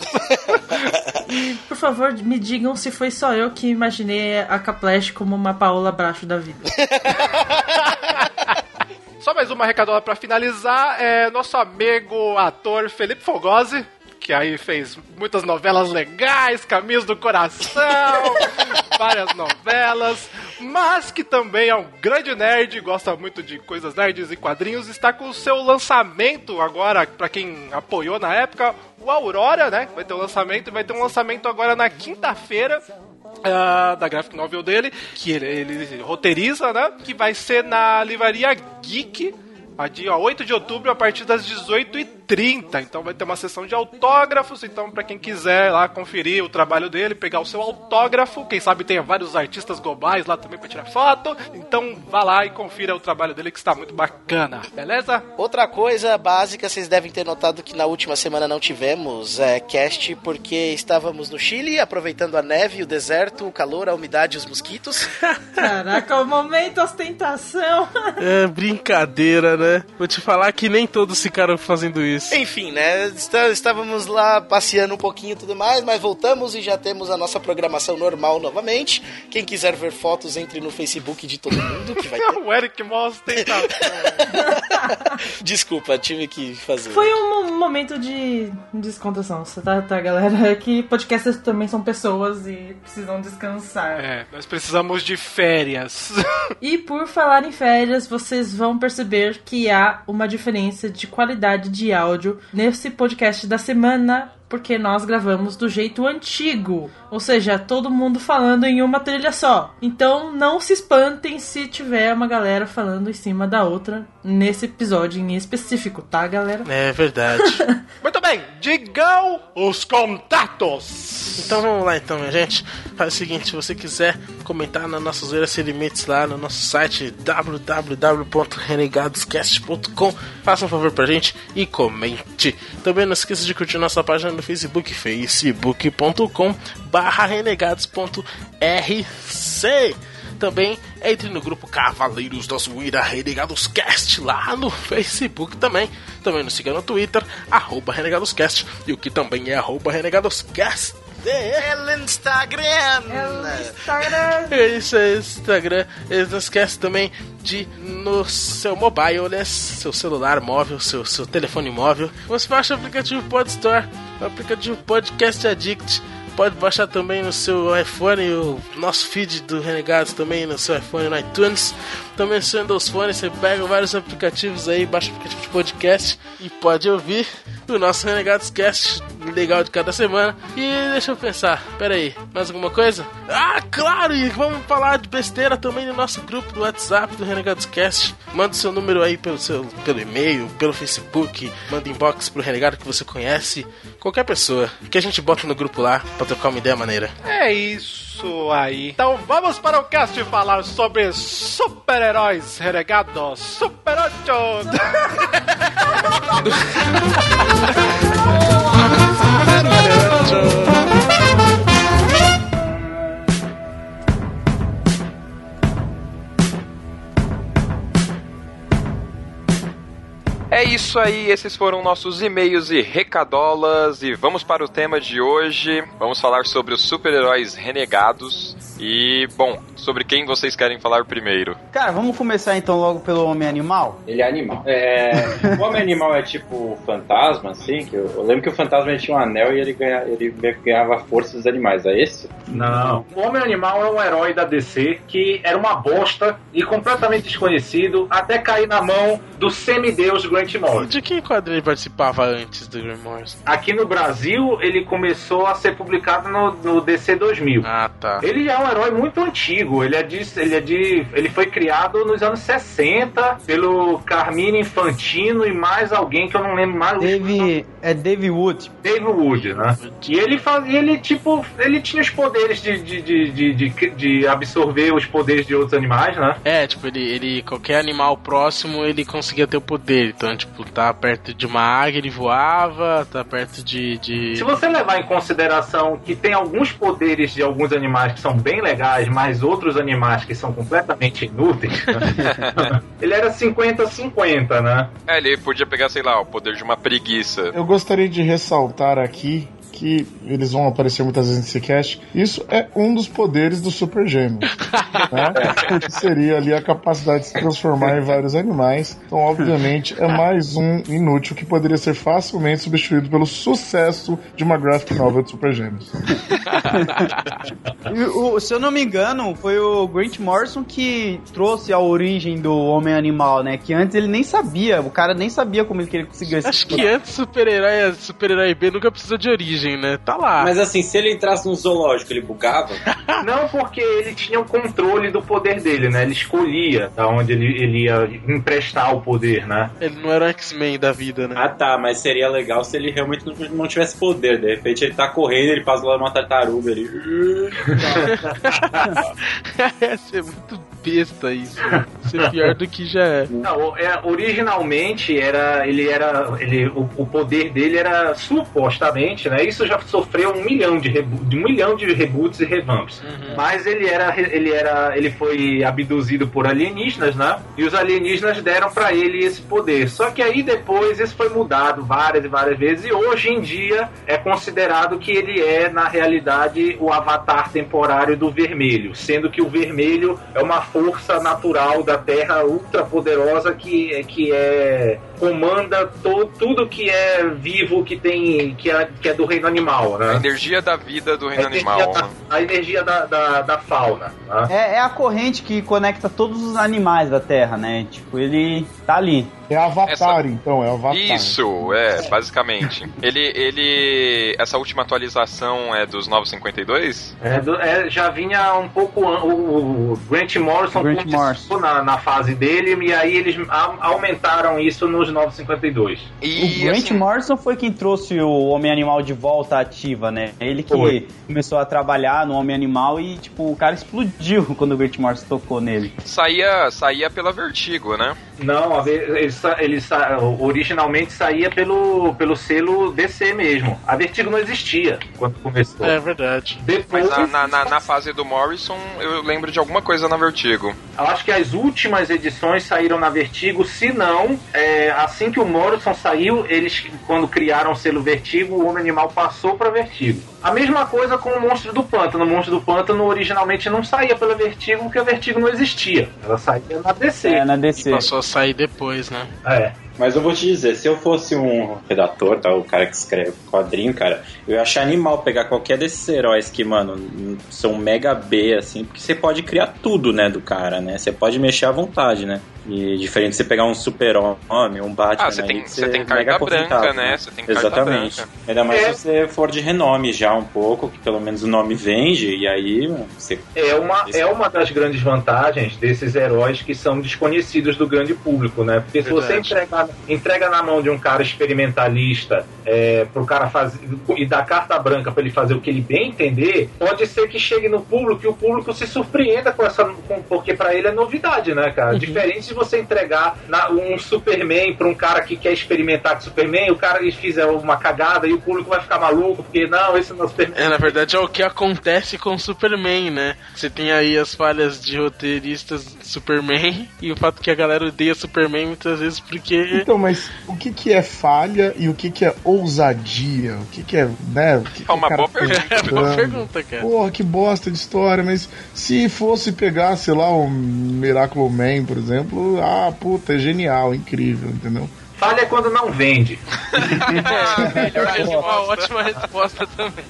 Por favor, me digam se foi só eu que imaginei a Caplash como uma Paola Bracho da vida. Só mais uma recadola pra finalizar. É nosso amigo ator Felipe Fogosi, que aí fez muitas novelas legais, Caminhos do Coração, várias novelas, mas que também é um grande nerd, gosta muito de coisas nerds e quadrinhos, está com o seu lançamento agora, pra quem apoiou na época, o Aurora, né? Vai ter um lançamento, e vai ter um lançamento agora na quinta-feira, ah, da graphic novel dele, que ele, ele roteiriza, né? Que vai ser na livraria Geek, a dia 8 de outubro, a partir das 18h30. Então vai ter uma sessão de autógrafos. Então, pra quem quiser lá conferir o trabalho dele, pegar o seu autógrafo, quem sabe tenha vários artistas globais lá também pra tirar foto. Então vá lá e confira o trabalho dele que está muito bacana, beleza? Outra coisa básica, vocês devem ter notado que na última semana não tivemos é, cast porque estávamos no Chile, aproveitando a neve, o deserto, o calor, a umidade e os mosquitos. Caraca, o momento ostentação. É brincadeira, né? Vou te falar que nem todos ficaram fazendo isso. Enfim, né? está- Estávamos lá passeando um pouquinho e tudo mais, mas voltamos e já temos a nossa programação normal novamente. Quem quiser ver fotos, entre no Facebook de todo mundo, que vai ter. o Eric mostra Desculpa, tive que fazer. Foi um mo- momento de descontração, tá, tá, galera? É que podcasters também são pessoas e precisam descansar. É, nós precisamos de férias. E por falar em férias, vocês vão perceber que há uma diferença de qualidade de áudio nesse podcast da semana, porque nós gravamos do jeito antigo. Ou seja, todo mundo falando em uma trilha só. Então não se espantem se tiver uma galera falando em cima da outra nesse episódio em específico, tá, galera? É verdade. Muito bem, digam os contatos. Então vamos lá então, minha gente. Faz o seguinte, se você quiser comentar na nossa Zoeira Sem Limites lá no nosso site www.renegadoscast.com Faça um favor pra gente e comente. Também não esqueça de curtir nossa página no Facebook, facebook.com barra renegados.rc também entre no grupo Cavaleiros da Zoeira Renegados Cast lá no Facebook também. Também nos siga no Twitter, arroba RenegadosCast, e o que também é arroba RenegadosCast É Instagram! É isso aí, Instagram. E não esquece também de no seu mobile, né? Seu celular móvel, seu, seu telefone móvel. Você baixa o aplicativo Podstore, o aplicativo Podcast Addict. Pode baixar também no seu iPhone o nosso feed do Renegados também no seu iPhone no iTunes. Também seu Windows Phone, você pega vários aplicativos aí, baixa o aplicativo de podcast e pode ouvir o nosso Renegados Cast legal de cada semana. E deixa eu pensar, pera aí, mais alguma coisa? Ah, claro! E vamos falar de besteira também no nosso grupo do WhatsApp do Renegados Cast. Manda seu número aí pelo, seu, pelo e-mail, pelo Facebook, manda inbox pro Renegado que você conhece, qualquer pessoa, que a gente bota no grupo lá pra trocar uma ideia maneira. É isso aí. Então vamos para o cast falar sobre super-heróis renegados. Super 8! É isso aí, esses foram nossos e-mails e recadolas e vamos para o tema de hoje. Vamos falar sobre os super-heróis renegados e, bom, sobre quem vocês querem falar primeiro? Cara, vamos começar então logo pelo Homem-Animal? Ele é animal. É, o Homem-Animal é tipo fantasma, assim, que eu, eu lembro que o fantasma tinha um anel e ele, ganha, ele ganhava força dos animais, é esse? Não. O Homem-Animal é um herói da DC que era uma bosta e completamente desconhecido até cair na mão do semideus Grant Morrison. De que quadrinho ele participava antes do Grant Morrison? Aqui no Brasil, ele começou a ser publicado no, no DC 2000. Ah, tá. Ele é um herói muito antigo. Ele é de, ele é de, ele foi criado nos anos 60 pelo Carmine Infantino e mais alguém que eu não lembro mais. Dave, é Dave Wood. Dave Wood, né? E ele fazia, ele tipo, ele tinha os poderes de, de, de, de, de, de absorver os poderes de outros animais, né? É, tipo, ele, ele qualquer animal próximo ele conseguia ter o poder. Então, tipo, tá perto de uma águia ele voava, tá perto de, de... Se você levar em consideração que tem alguns poderes de alguns animais que são bem legais, mas outros animais que são completamente inúteis, né? ele era 50-50, né? É, ele podia pegar, sei lá, o poder de uma preguiça. Eu gostaria de ressaltar aqui que eles vão aparecer muitas vezes nesse cast. Isso é um dos poderes do Super Gêmeo. né? Que seria ali a capacidade de se transformar em vários animais. Então, obviamente, é mais um inútil que poderia ser facilmente substituído pelo sucesso de uma graphic novel de Super Gêmeos. O- se eu não me engano, foi o Grant Morrison que trouxe a origem do Homem-Animal, né? Que antes ele nem sabia, o cara nem sabia como ele que ele conseguiu esse Acho que antes super-herói super-herói B nunca precisou de origem, né? Tá lá. Mas assim, se ele entrasse num zoológico, ele bugava? Não porque ele tinha o controle do poder dele, né? Ele escolhia da onde ele, ele ia emprestar o poder, né? Ele não era um X-Men da vida, né? Ah tá, mas seria legal se ele realmente não, tivesse poder. De repente ele tá correndo, ele passa lá numa tartaruga ali. Ia ser muito besta isso. Ia ser pior do que já é. Não, é, originalmente era ele era ele o, o poder dele era supostamente, né? Isso já sofreu um milhão de, de um milhão de reboots e revamps. Mas ele era ele era ele foi abduzido por alienígenas, né? E os alienígenas deram pra ele esse poder. Só que aí depois isso foi mudado várias e várias vezes e hoje em dia é considerado que ele é na realidade o avatar temporário do vermelho, sendo que o vermelho é uma força natural da Terra ultra poderosa que que é comanda to, tudo que é vivo que tem que é, que é do reino animal, A né? energia da vida do A reino energia, animal. da, a energia da, da, da fauna. né? É, é a corrente que conecta todos os animais da Terra, né? Tipo, ele tá ali. É Avatar, então, é Avatar. Isso, é, basicamente. Ele, ele. Essa última atualização é dos 952? É, do- é, já vinha um pouco an- o, o Grant Morrison Grant começou Na, na fase dele e aí eles a- aumentaram isso nos 952. E o Grant assim, Morrison foi quem trouxe o Homem-Animal de volta ativa, né? Ele que Foi. começou a trabalhar no Homem-Animal e, tipo, o cara explodiu quando o Grant Morrison tocou nele. saía, saía pela Vertigo, né? Não, a ve- ele, sa- ele sa- originalmente saía pelo, pelo selo DC mesmo. A Vertigo não existia quando começou. É verdade. Depois, Mas na, na, na- na fase do Morrison, eu lembro de alguma coisa na Vertigo. eu acho que as últimas edições saíram na Vertigo. Se não, é, assim que o Morrison saiu, eles, quando criaram o selo Vertigo, o Homem Animal passou para Vertigo. A mesma coisa com o Monstro do Pântano. O Monstro do Pântano originalmente não saía pela Vertigo, porque a Vertigo não existia. Ela saía na DC. É, na DC. E passou a sair depois, né? É. Mas eu vou te dizer, se eu fosse um redator, tá, o cara que escreve quadrinho, cara, eu ia achar animal pegar qualquer desses heróis que, mano, são mega B, assim, porque você pode criar tudo, né, do cara, né? Você pode mexer à vontade, né? E diferente de você pegar um super-homem, um Batman, Ah, você aí, tem- que você tem é carga mega branca, confortável, né? Você tem carga Exatamente. branca. Ainda mais É. se você for de renome já um pouco, que pelo menos o nome vende, e aí mano, você... É uma, é uma das grandes vantagens desses heróis que são desconhecidos do grande público, né? Porque se você Verdade. Entrega, entrega na mão de um cara experimentalista é, pro cara fazer e dá carta branca para ele fazer o que ele bem entender, pode ser que chegue no público e o público se surpreenda com essa. Com, porque para ele é novidade, né, cara? Diferente de você entregar na- um Superman pra um cara que quer experimentar com Superman, o cara fizer uma cagada e o público vai ficar maluco, porque não, esse não é o Superman. É, na verdade é o que acontece com o Superman, né? Você tem aí as falhas de roteiristas Superman e o fato que a galera odeia Superman muitas vezes porque. Então, mas o que, que é falha e o que, que é ousadia? O que, que é, né? O que que É uma cara boa pergunta. tá É boa pergunta, cara. Porra, que bosta de história, mas se fosse pegar, sei lá, um Miracle Man, por exemplo, ah, puta, é genial, incrível, entendeu? Falha é quando não vende. É uma ótima resposta também.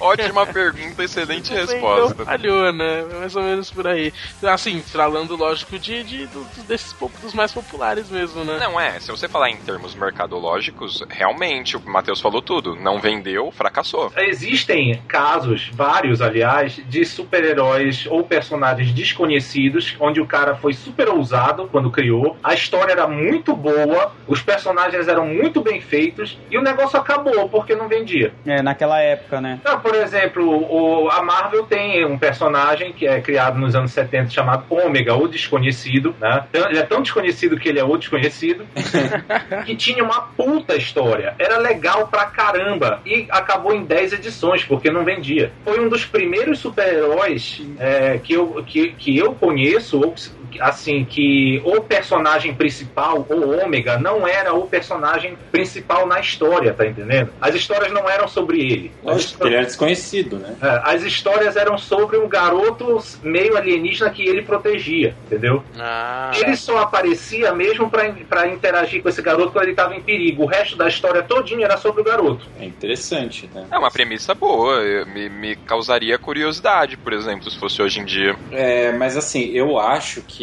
Ótima pergunta, excelente Então, resposta. falhou, né? Mais ou menos por aí. Assim, falando, lógico, de, de desses dos mais populares mesmo, né? Não, é, se você falar em termos mercadológicos, realmente, o Matheus falou tudo. Não vendeu, fracassou. Existem casos, vários aliás, de super-heróis ou personagens desconhecidos, onde o cara foi super ousado quando criou, a história era muito boa, os personagens eram muito bem feitos e o negócio acabou porque não vendia. É, naquela época, né? Então, por exemplo, o- a Marvel tem um personagem que é criado nos anos 70 chamado Ômega, o Desconhecido, né? Ele é tão desconhecido que ele é o desconhecido, que tinha uma puta história. Era legal pra caramba. E acabou em 10 edições, porque não vendia. Foi um dos primeiros super-heróis é, que, eu, que, que eu conheço, ou, assim, que o personagem principal, o Ômega, não era o personagem principal na história, tá entendendo? As histórias não eram sobre ele. Lógico, porque ele era desconhecido, né? é, As histórias eram sobre um garoto meio alienígena que ele protegia, entendeu? Ah, Ele só aparecia mesmo pra, pra interagir com esse garoto quando ele tava em perigo. O resto da história todinha era sobre o garoto. É interessante, né? É uma premissa boa, eu- me, me causaria curiosidade, por exemplo, se fosse hoje em dia. É, mas assim, eu acho que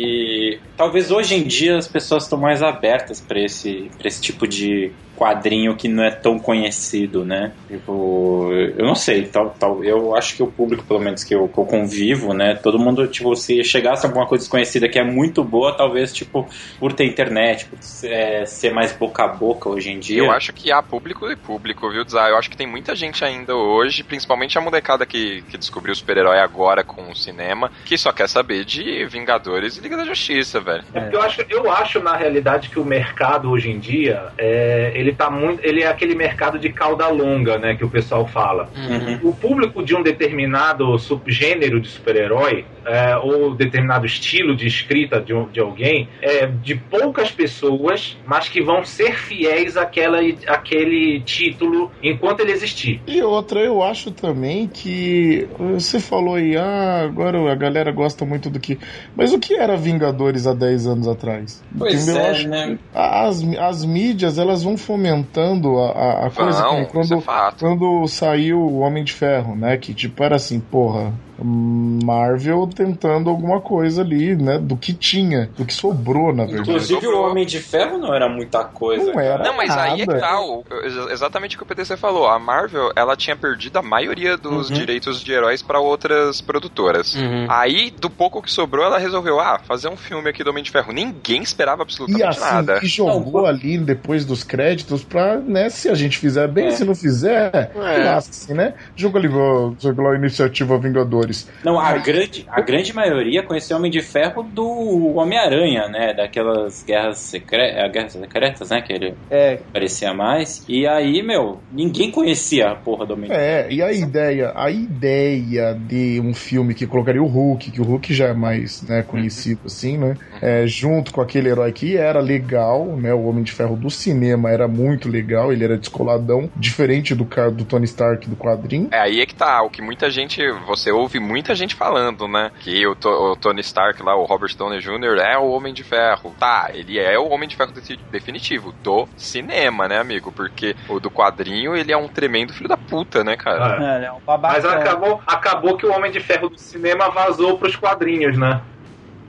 talvez hoje em dia as pessoas estão mais abertas para esse, pra esse tipo de quadrinho que não é tão conhecido, né? Tipo, eu não sei, tal, tal, eu acho que o público, pelo menos que eu, que eu convivo, né? Todo mundo, tipo, se chegasse alguma coisa desconhecida que é muito boa, talvez, tipo, por ter internet, por é, ser mais boca a boca hoje em dia. Eu acho que há público e público, viu, Zá? Eu acho que tem muita gente ainda hoje, principalmente a molecada que, que descobriu o super-herói agora com o cinema, que só quer saber de Vingadores e Liga da Justiça, velho. É porque eu acho, eu acho, na realidade, que o mercado hoje em dia, é, ele tá muito. Ele é aquele mercado de cauda longa, né? Que o pessoal fala. Uhum. O público de um determinado subgênero de super-herói, é, ou determinado estilo de escrita de, um- de alguém, é de poucas pessoas, mas que vão ser fiéis àquela, àquele título enquanto ele existir. E outra, eu acho também que você falou aí, ah, agora a galera gosta muito do que. Mas o que era Vingadores há 10 anos atrás? Pois Eu é, acho né? As, as mídias, elas vão fomentando a, a, a coisa. Isso quando, é quando saiu o Homem de Ferro, né? Que tipo era assim, porra. Marvel tentando alguma coisa ali, né? Do que tinha, do que sobrou, na verdade. Inclusive o Homem de Ferro não era muita coisa. Não era. Não, mas aí é que nada. tá, exatamente o que o PTC falou. A Marvel, ela tinha perdido a maioria dos Uhum. direitos de heróis pra outras produtoras. Uhum. Aí, do pouco que sobrou, ela resolveu, ah, fazer um filme aqui do Homem de Ferro. Ninguém esperava E absolutamente assim, nada. e jogou ali depois dos créditos pra, né, se a gente fizer bem, É. se não fizer, É. lasca-se, né? Joga ali, lá a iniciativa Vingadores. Vingadores. Não, a grande, a grande maioria conheceu o Homem de Ferro do Homem-Aranha, né? Daquelas guerras, secre... eh, guerras secretas, né? Que ele É, parecia mais. E aí, meu, ninguém conhecia a porra do Homem de É, e a ideia, a ideia de um filme que colocaria o Hulk, que o Hulk já é mais né, conhecido assim, né? É, junto com aquele herói que era legal, né? O Homem de Ferro do cinema era muito legal, ele era descoladão, diferente do, do Tony Stark do quadrinho. É aí é que tá, o que muita gente, você ouve muita gente falando, né? Que o, To- o Tony Stark lá, o Robert Downey Jr. é o Homem de Ferro. Tá, ele é o Homem de Ferro definitivo do cinema, né, amigo? Porque o do quadrinho, ele é um tremendo filho da puta, né, cara? é, é um babaca. Mas acabou, acabou que o Homem de Ferro do cinema vazou pros quadrinhos, né?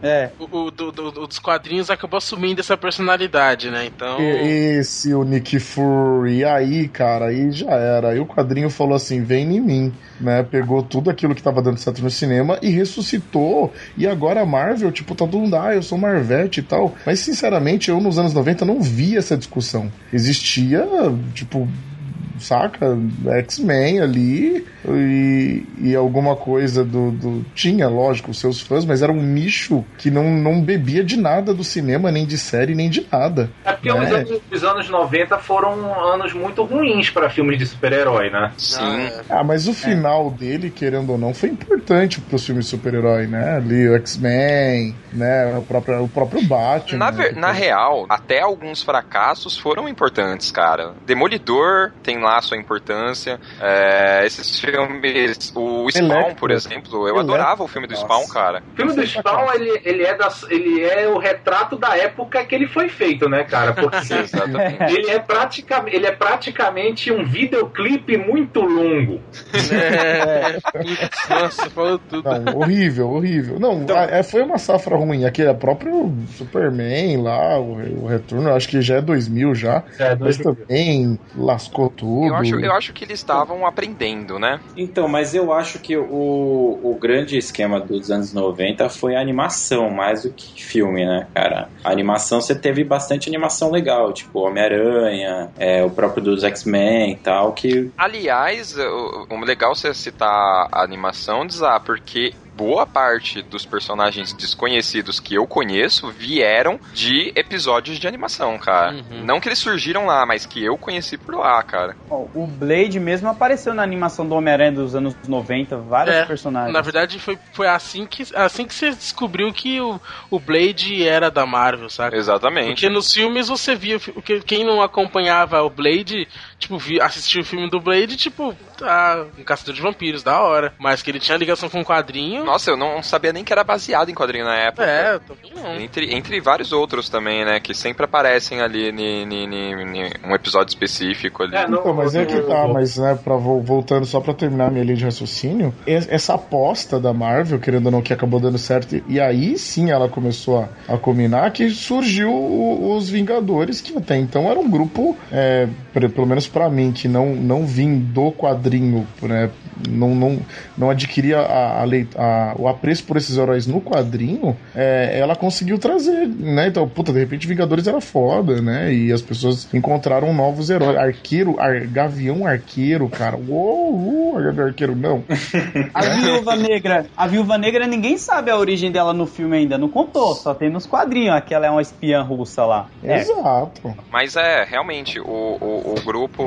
É. O, o do- do- dos quadrinhos acabou assumindo essa personalidade, né? Então. Esse, o Nick Fury, e aí, cara, aí já era. Aí o quadrinho falou assim: vem em mim, né? Pegou tudo aquilo que tava dando certo no cinema e ressuscitou. E agora a Marvel, tipo, tá todo mundo, ah, eu sou Marvete e tal. Mas, sinceramente, eu nos anos 90 não via essa discussão. Existia, tipo. Saca? X-Men ali e, e alguma coisa do, do- Tinha, lógico, os seus fãs, mas era um nicho que não, não bebia de nada do cinema, nem de série, nem de nada. É porque os, né? anos, os anos 90 foram anos muito ruins pra filmes de super-herói, né? Sim. Ah, mas o final dele, querendo ou não, foi importante pros filmes de super-herói, né? Ali o X-Men, né? O próprio, o próprio Batman. Na, ver- né? na real, até alguns fracassos foram importantes, cara. Demolidor tem lá sua importância. É, esses filmes. O Spawn, Electro. por exemplo. Eu Electro. adorava o filme do Nossa. Spawn, cara. O filme do Spawn, ele, ele, é da, ele é o retrato da época que ele foi feito, né, cara? Porque Exatamente. ele é, praticamente, ele é praticamente um videoclipe muito longo. É. Nossa, falou tudo. Não, horrível, horrível. Não, Então- a- é, foi uma safra ruim. Aquele é próprio Superman lá, o, o retorno, acho que já é 2000 já. É, Mas 2000. também lascou tudo. Eu acho, eu acho que eles estavam aprendendo, né? Então, mas eu acho que o, o grande esquema dos anos 90 foi a animação, mais do que filme, né, cara? A animação, você teve bastante animação legal, tipo Homem-Aranha, é, o próprio dos X-Men e tal, que Aliás, o, o legal você citar a animação, Zá, porque boa parte dos personagens desconhecidos que eu conheço vieram de episódios de animação, cara. Uhum. Não que eles surgiram lá, mas que eu conheci por lá, cara. O Blade mesmo apareceu na animação do Homem-Aranha dos anos 90, vários É, personagens. Na verdade, foi, foi assim, que, assim que você descobriu que o, o Blade era da Marvel, sabe? Exatamente. Porque nos filmes você via, o que- quem não acompanhava o Blade, tipo, assistia o filme do Blade, tipo, ah, um caçador de vampiros, da hora. Mas que ele tinha ligação com o quadrinho. Nossa, eu não sabia nem que era baseado em quadrinho na época. É, eu também não. Entre, entre vários outros também, né? Que sempre aparecem ali em um episódio específico ali. É, Então, mas é que tá, mas né, pra, vo- voltando só pra terminar minha linha de raciocínio, es- essa aposta da Marvel, querendo ou não, que acabou dando certo, e- aí sim ela começou a, a combinar, que surgiu o- os Vingadores, que até então era um grupo, é, pelo menos pra mim, que não, não vim do quadrinho, né, não, não, não adquiria a, a a- o apreço por esses heróis no quadrinho, é, ela conseguiu trazer, né? Então, puta, de repente Vingadores era foda, né? E as pessoas encontraram novos heróis. Arqueiro, ar, Gavião Arqueiro, cara. Uou, uou, Gavião Arqueiro, não. A Viúva Negra. A Viúva Negra, ninguém sabe a origem dela no filme ainda. Não contou, só tem nos quadrinhos. Aquela é uma espiã russa lá. É. Exato. Mas é, realmente, o, o, o grupo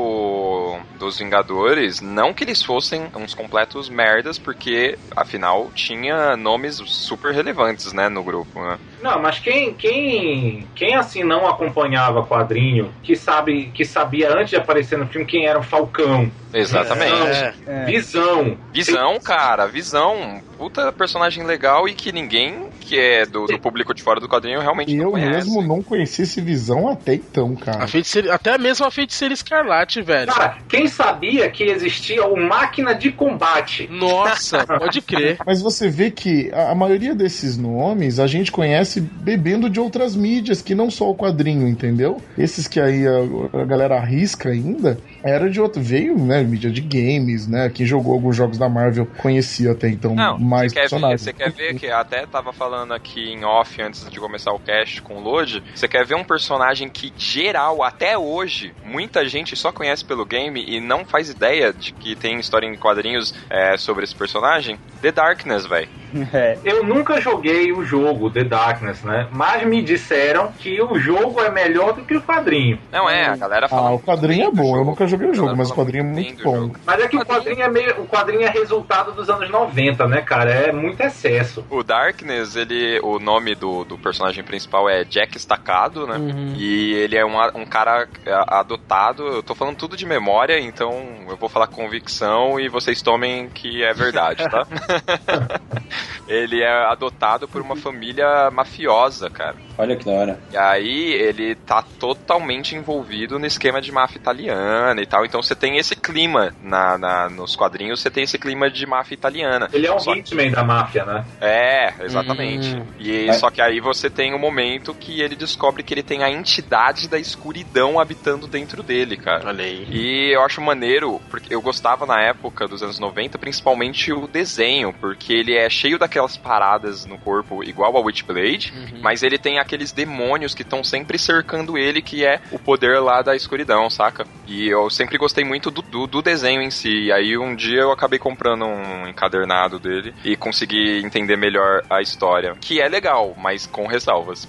dos Vingadores, não que eles fossem uns completos merdas, porque afinal tinha nomes super relevantes, né, no grupo, né? Não, mas quem, quem, quem assim não acompanhava quadrinho, que sabe, que sabia antes de aparecer no filme quem era o Falcão, Exatamente. É. Visão, Visão, cara, Visão. Puta personagem legal e que ninguém que é do, do público de fora do quadrinho realmente E não eu conhece. mesmo não conheci esse visão até então, cara. Até mesmo a feiticeira escarlate, velho. Cara, quem sabia que existia o máquina de combate? Nossa, pode crer. Mas você vê que a, a maioria desses nomes a gente conhece bebendo de outras mídias, que não só o quadrinho, entendeu? Esses que aí a, a galera arrisca ainda, era de outro. Veio, né, mídia de games, né? Quem jogou alguns jogos da Marvel conhecia até então Não, mais você quer, ver, personagens. você quer ver que até tava falando aqui em off antes de começar o cast com o Load. Você quer ver um personagem que geral, até hoje, muita gente só conhece pelo game e não faz ideia de que tem história em quadrinhos é, sobre esse personagem? The Darkness, velho. É. Eu nunca joguei o jogo The Darkness, né? Mas me disseram que o jogo é melhor do que o quadrinho. Não é, a galera fala. Ah, o quadrinho é bom. Eu nunca joguei o jogo, Galera mas o quadrinho é muito bom. jogo. Mas é que o quadrinho é meio. O quadrinho é resultado dos anos 90, né, cara? É muito excesso. O Darkness, ele. O nome do, do personagem principal é Jack Estacado, né? Uhum. E ele é um, um cara é, adotado. Eu tô falando tudo de memória, então eu vou falar convicção e vocês tomem que é verdade, tá? ele é adotado por uma família mafiosa, cara. Olha que da hora. E aí ele tá totalmente envolvido no esquema de máfia italiana e tal. Então você tem esse clima na, na- nos quadrinhos, você tem esse clima de máfia italiana. Ele é um Só- hitman da máfia, né? é, exatamente. Hum. E É. só que aí você tem um momento que ele descobre que ele tem a entidade da escuridão habitando dentro dele, cara. Olha aí. E eu acho maneiro, porque eu gostava na época dos anos 90, principalmente o desenho, porque ele é cheio daquelas paradas no corpo igual ao Witchblade, mas ele tem aqueles demônios que estão sempre cercando ele, que é o poder lá da escuridão, saca? E eu sempre gostei muito do, do, do desenho em si. E aí um dia eu acabei comprando um encadernado dele e consegui entender melhor a história. Que é legal, mas com ressalvas.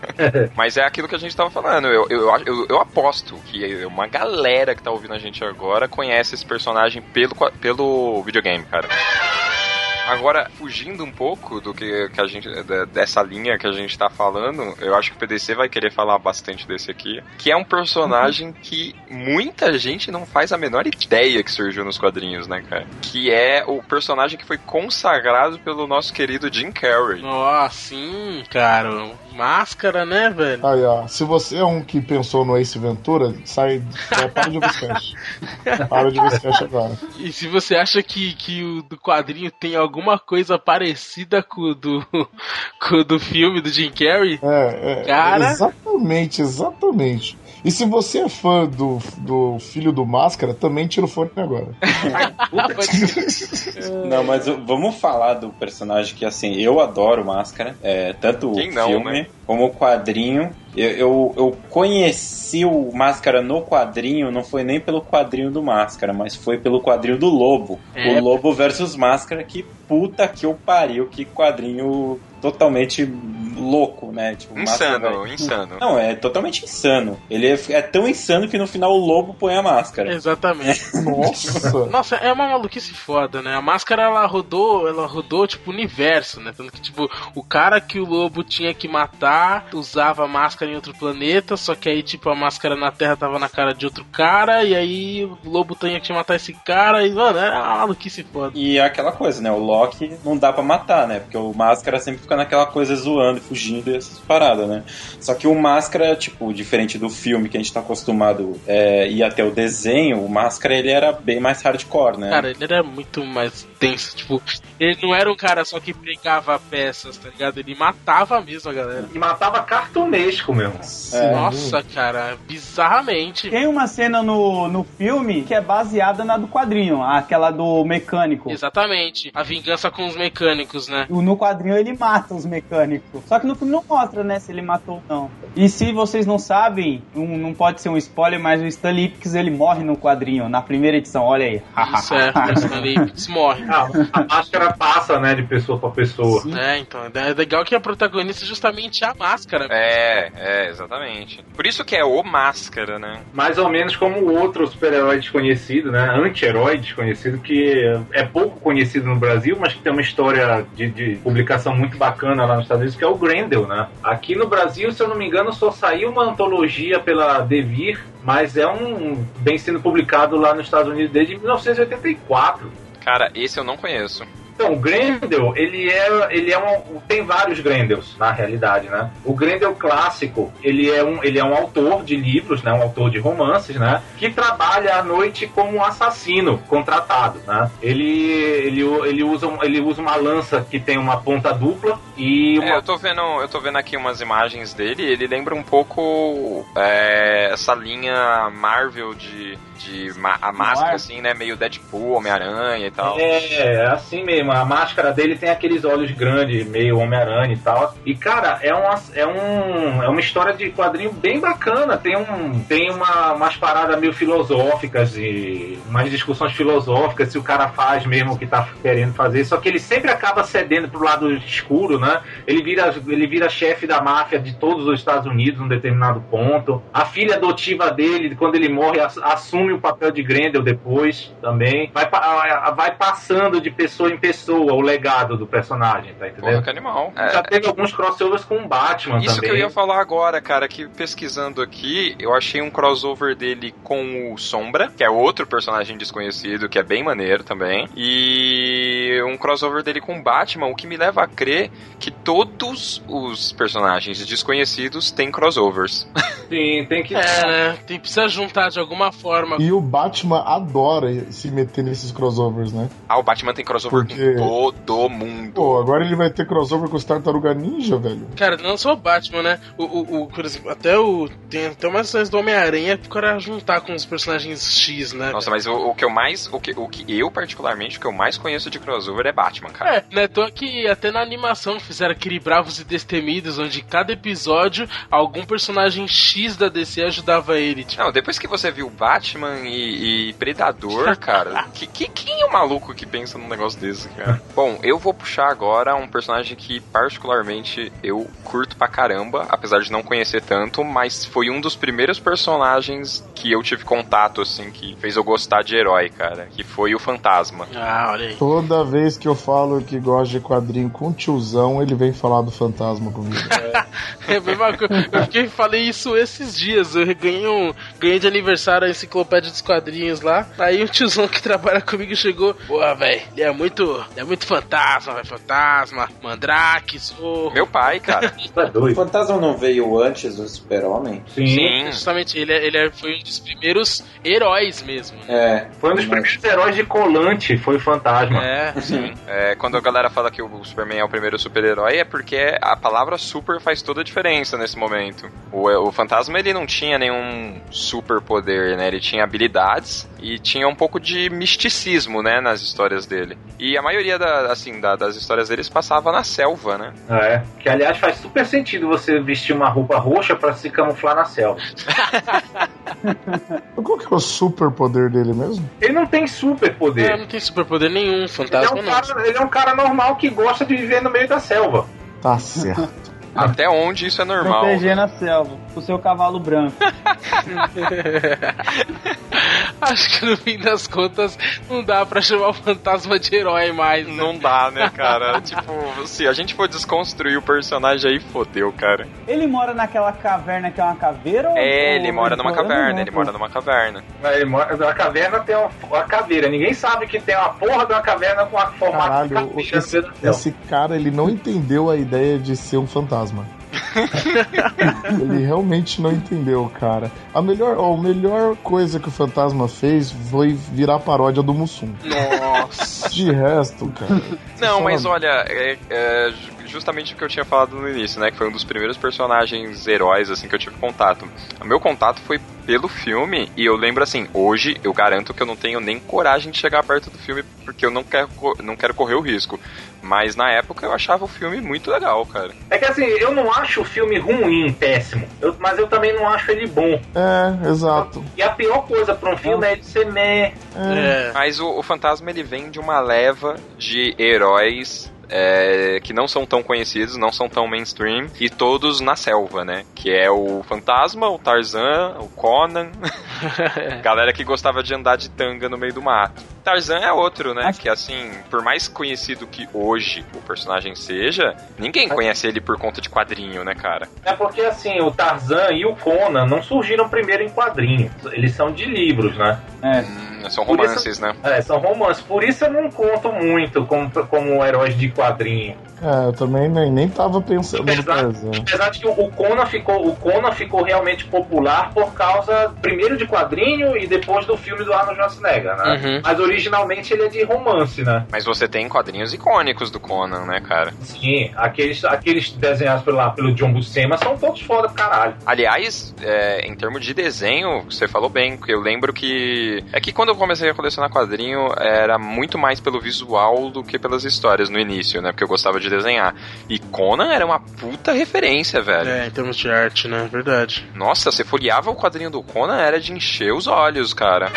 mas é aquilo que a gente tava falando. Eu, eu, eu, eu aposto que uma galera que tá ouvindo a gente agora conhece esse personagem pelo, pelo videogame, cara. Agora, fugindo um pouco do que, que a gente. dessa linha que a gente tá falando, eu acho que o PDC vai querer falar bastante desse aqui. Que é um personagem que muita gente não faz a menor ideia que surgiu nos quadrinhos, né, cara? Que é o personagem que foi consagrado pelo nosso querido Jim Carrey. Nossa, sim, cara. Máscara, né, velho? Aí, ó, se você é um que pensou no Ace Ventura, sai. é, para de Viscast. Para de Viscast agora. E se você acha que, que o do quadrinho tem alguma coisa parecida com o do, com o do filme do Jim Carrey, É, é, Cara. Exatamente, exatamente. E se você é fã do, do Filho do Máscara, também tira o fone agora. Não, mas o- vamos falar do personagem que, assim, eu adoro Máscara. É, tanto Quem o não, filme né? como o quadrinho. Eu, eu, eu conheci o Máscara no quadrinho, não foi nem pelo quadrinho do Máscara, mas foi pelo quadrinho do Lobo. É. O Lobo versus Máscara, que puta que eu pariu, que quadrinho totalmente louco, né? Tipo, Máscara, Insano, velho. insano. Não, é totalmente insano. Ele é, é tão insano que no final o lobo põe a máscara. Exatamente. Nossa! Nossa, é uma maluquice foda, né? A máscara ela rodou, ela rodou tipo o universo, né? Tanto que tipo, o cara que o lobo tinha que matar usava a máscara em outro planeta, só que aí tipo a máscara na Terra tava na cara de outro cara e aí o lobo tinha que matar esse cara e mano, é uma maluquice foda. E é aquela coisa, né? O Loki não dá pra matar, né? Porque o Máscara sempre fica naquela coisa zoando, fugindo e essas paradas, né? Só que o Máscara, tipo, diferente do filme que a gente tá acostumado é, ir até o desenho, o Máscara ele era bem mais hardcore, né? Cara, ele era muito mais tenso, tipo, ele não era um cara só que pregava peças, tá ligado? Ele matava mesmo a galera. E matava cartunesco mesmo. É. Nossa, cara, bizarramente. Tem uma cena no, no filme que é baseada na do quadrinho, aquela do mecânico. Exatamente. A vingança com os mecânicos, né? O- No quadrinho ele mata os mecânicos. Só que no filme não mostra, né, se ele matou ou não. E se vocês não sabem, um- não pode ser um spoiler, mas o Stan Lipkins ele morre no quadrinho, na primeira edição, olha aí. Isso é, o Stanley Ipkiss morre. Ah, a máscara passa, né, de pessoa pra pessoa. É, então, é legal que a protagonista é justamente a máscara. É, é, exatamente. Por isso que é o Máscara, né? Mais ou menos como o outro super-herói desconhecido, né? Anti-herói desconhecido, que é pouco conhecido no Brasil, mas que tem uma história de, de publicação muito bacana lá nos Estados Unidos, que é o Grendel, né? Aqui no Brasil, se eu não me engano, só saiu uma antologia pela Devir, mas é um bem sendo publicado lá nos Estados Unidos desde 1984. Cara, esse eu não conheço. Então, o Grendel, ele é, ele é um, tem vários Grendels na realidade, né? O Grendel clássico, ele é um, ele é um autor de livros, né? Um autor de romances, né? Que trabalha à noite como um assassino contratado, né? Ele, ele, ele usa, ele usa uma lança que tem uma ponta dupla e uma É, eu tô vendo, eu tô vendo aqui umas imagens dele, ele lembra um pouco é, essa linha Marvel de, de a máscara, assim, né? Meio Deadpool, Homem-Aranha e tal. É, assim mesmo. A máscara dele tem aqueles olhos grandes, meio Homem-Aranha e tal. E, cara, é uma, é, um, é uma história de quadrinho bem bacana. Tem, um, tem uma, umas paradas meio filosóficas e umas discussões filosóficas se o cara faz mesmo o que tá querendo fazer. Só que ele sempre acaba cedendo pro lado escuro, né? Ele vira, ele vira chefe da máfia de todos os Estados Unidos num determinado ponto. A filha adotiva dele, quando ele morre, ass- assume o papel de Grendel depois também. Vai, vai passando de pessoa em pessoa o legado do personagem, tá entendendo? Porra, que animal. Já É, teve alguns crossovers com o Batman Isso também. que eu ia falar agora, cara, que pesquisando aqui, eu achei um crossover dele com o Sombra, que é outro personagem desconhecido, que é bem maneiro também, e um crossover dele com o Batman, o que me leva a crer que todos os personagens desconhecidos têm crossovers. Sim, tem que. É, né? Tem, precisa juntar de alguma forma. E o Batman adora se meter nesses crossovers, né? Ah, o Batman tem crossover Porque- com todo mundo. Pô, agora ele vai ter crossover com os Tartaruga Ninja, velho. Cara, não só o Batman, né? O, o, o- por exemplo, até o. Tem até umas cenas do Homem-Aranha pro cara juntar com os personagens X, né? Nossa, mas o, o que eu mais. O que, o que eu, particularmente, o que eu mais conheço de crossover é Batman, cara. É, né? Tô que até na animação fizeram aquele Bravos e Destemidos, onde cada episódio algum personagem X da DC ajudava ele. Tipo, Não, depois que você viu Batman e, e Predador, cara, que, que- quem é o maluco que pensa num negócio desse, cara? Bom, eu vou puxar agora um personagem que particularmente eu curto pra caramba, apesar de não conhecer tanto, mas foi um dos primeiros personagens que eu tive contato, assim, que fez eu gostar de herói, cara, que foi o Fantasma. Ah, olha aí. Toda vez que eu falo que gosto de quadrinho com tiozão, ele vem falar do fantasma comigo. É a mesma coisa. Eu fiquei, falei isso esses dias. Eu ganhei, um, ganhei de aniversário a enciclopédia dos quadrinhos lá. Aí um tiozão que trabalha comigo chegou. Pô, velho, ele é muito. Ele é muito fantasma, velho. Fantasma, Mandrake, Zorro. Meu pai, cara. O fantasma não veio antes do super-homem? Sim. Justamente, ele, é- ele é- foi um dos primeiros heróis mesmo. É. Foi um dos primeiros heróis de colante, foi o Fantasma. É, Sim. É, quando a galera fala que o Superman é o primeiro super-herói, é porque a palavra super faz toda a diferença nesse momento. O, o fantasma, ele não tinha nenhum superpoder, né? Ele tinha habilidades e tinha um pouco de misticismo, né, nas histórias dele. E a maioria da, assim, da- das histórias deles passava na selva, né? É, que aliás faz super sentido você vestir uma roupa roxa pra se camuflar na selva. Qual que é o superpoder dele mesmo? Ele não tem super É, poder. não tem superpoder nenhum, Ele é, fantasma um não. cara, ele é um cara normal que gosta de viver no meio da selva. Tá certo. Até onde isso é normal. Proteger na selva, o seu cavalo branco. Acho que no fim das contas não dá pra chamar o fantasma de herói mais. né? Não dá, né, cara? tipo, se a gente for desconstruir o personagem aí, fodeu, cara. Ele mora naquela caverna que é uma caveira? ou- É, ele mora numa caverna, ele mora numa caverna. Ele mora- A caverna tem uma, uma caveira. Ninguém sabe que tem uma porra de uma caverna com a formato de Caralho, caveira esse, esse cara, ele não entendeu a ideia de ser um fantasma. ele realmente não entendeu, cara. A melhor, ó, a melhor coisa que o fantasma fez foi virar paródia do Mussum. Nossa. De resto, cara. Não, mas olha, é, é justamente o que eu tinha falado no início, né? Que foi um dos primeiros personagens heróis, assim, que eu tive contato. O meu contato foi pelo filme, e eu lembro assim, hoje eu garanto que eu não tenho nem coragem de chegar perto do filme, porque eu não quero, não quero correr o risco. Mas na época eu achava o filme muito legal, cara. É que assim, eu não acho o filme ruim, péssimo. Eu- mas eu também não acho ele bom. É, exato. E a pior coisa pra um filme é ele ser meh. É. Mas o, o Fantasma ele vem de uma leva de heróis é, que não são tão conhecidos, não são tão mainstream, e todos na selva, né? Que é o Fantasma, o Tarzan, o Conan, galera que gostava de andar de tanga no meio do mato. Tarzan é outro, né? Que assim, por mais conhecido que hoje o personagem seja, ninguém conhece ele por conta de quadrinho, né, cara? É porque assim, o Tarzan e o Conan não surgiram primeiro em quadrinhos. Eles são de livros, né? É. Hum, São romances, isso- né? É, são romances. Por isso eu não conto muito como, como heróis de quadrinho. É, eu também nem, nem tava pensando Apesar, apesar de que o Conan ficou, o Conan ficou realmente popular por causa, primeiro de quadrinho e depois do filme do Arnold Schwarzenegger, né? Uhum. Mas originalmente ele é de romance, né? Mas você tem quadrinhos icônicos do Conan, né, cara? Sim, aqueles, aqueles desenhados pelo, pelo John Buscema são todos foda do caralho. Aliás, é, em termos de desenho, você falou bem, porque eu lembro que. É que quando eu comecei a colecionar quadrinho, era muito mais pelo visual do que pelas histórias no início, né? Porque eu gostava de desenhar. E Conan era uma puta referência, velho. É, em termos de arte, né? Verdade. Nossa, você folheava o quadrinho do Conan, era de encher os olhos, cara.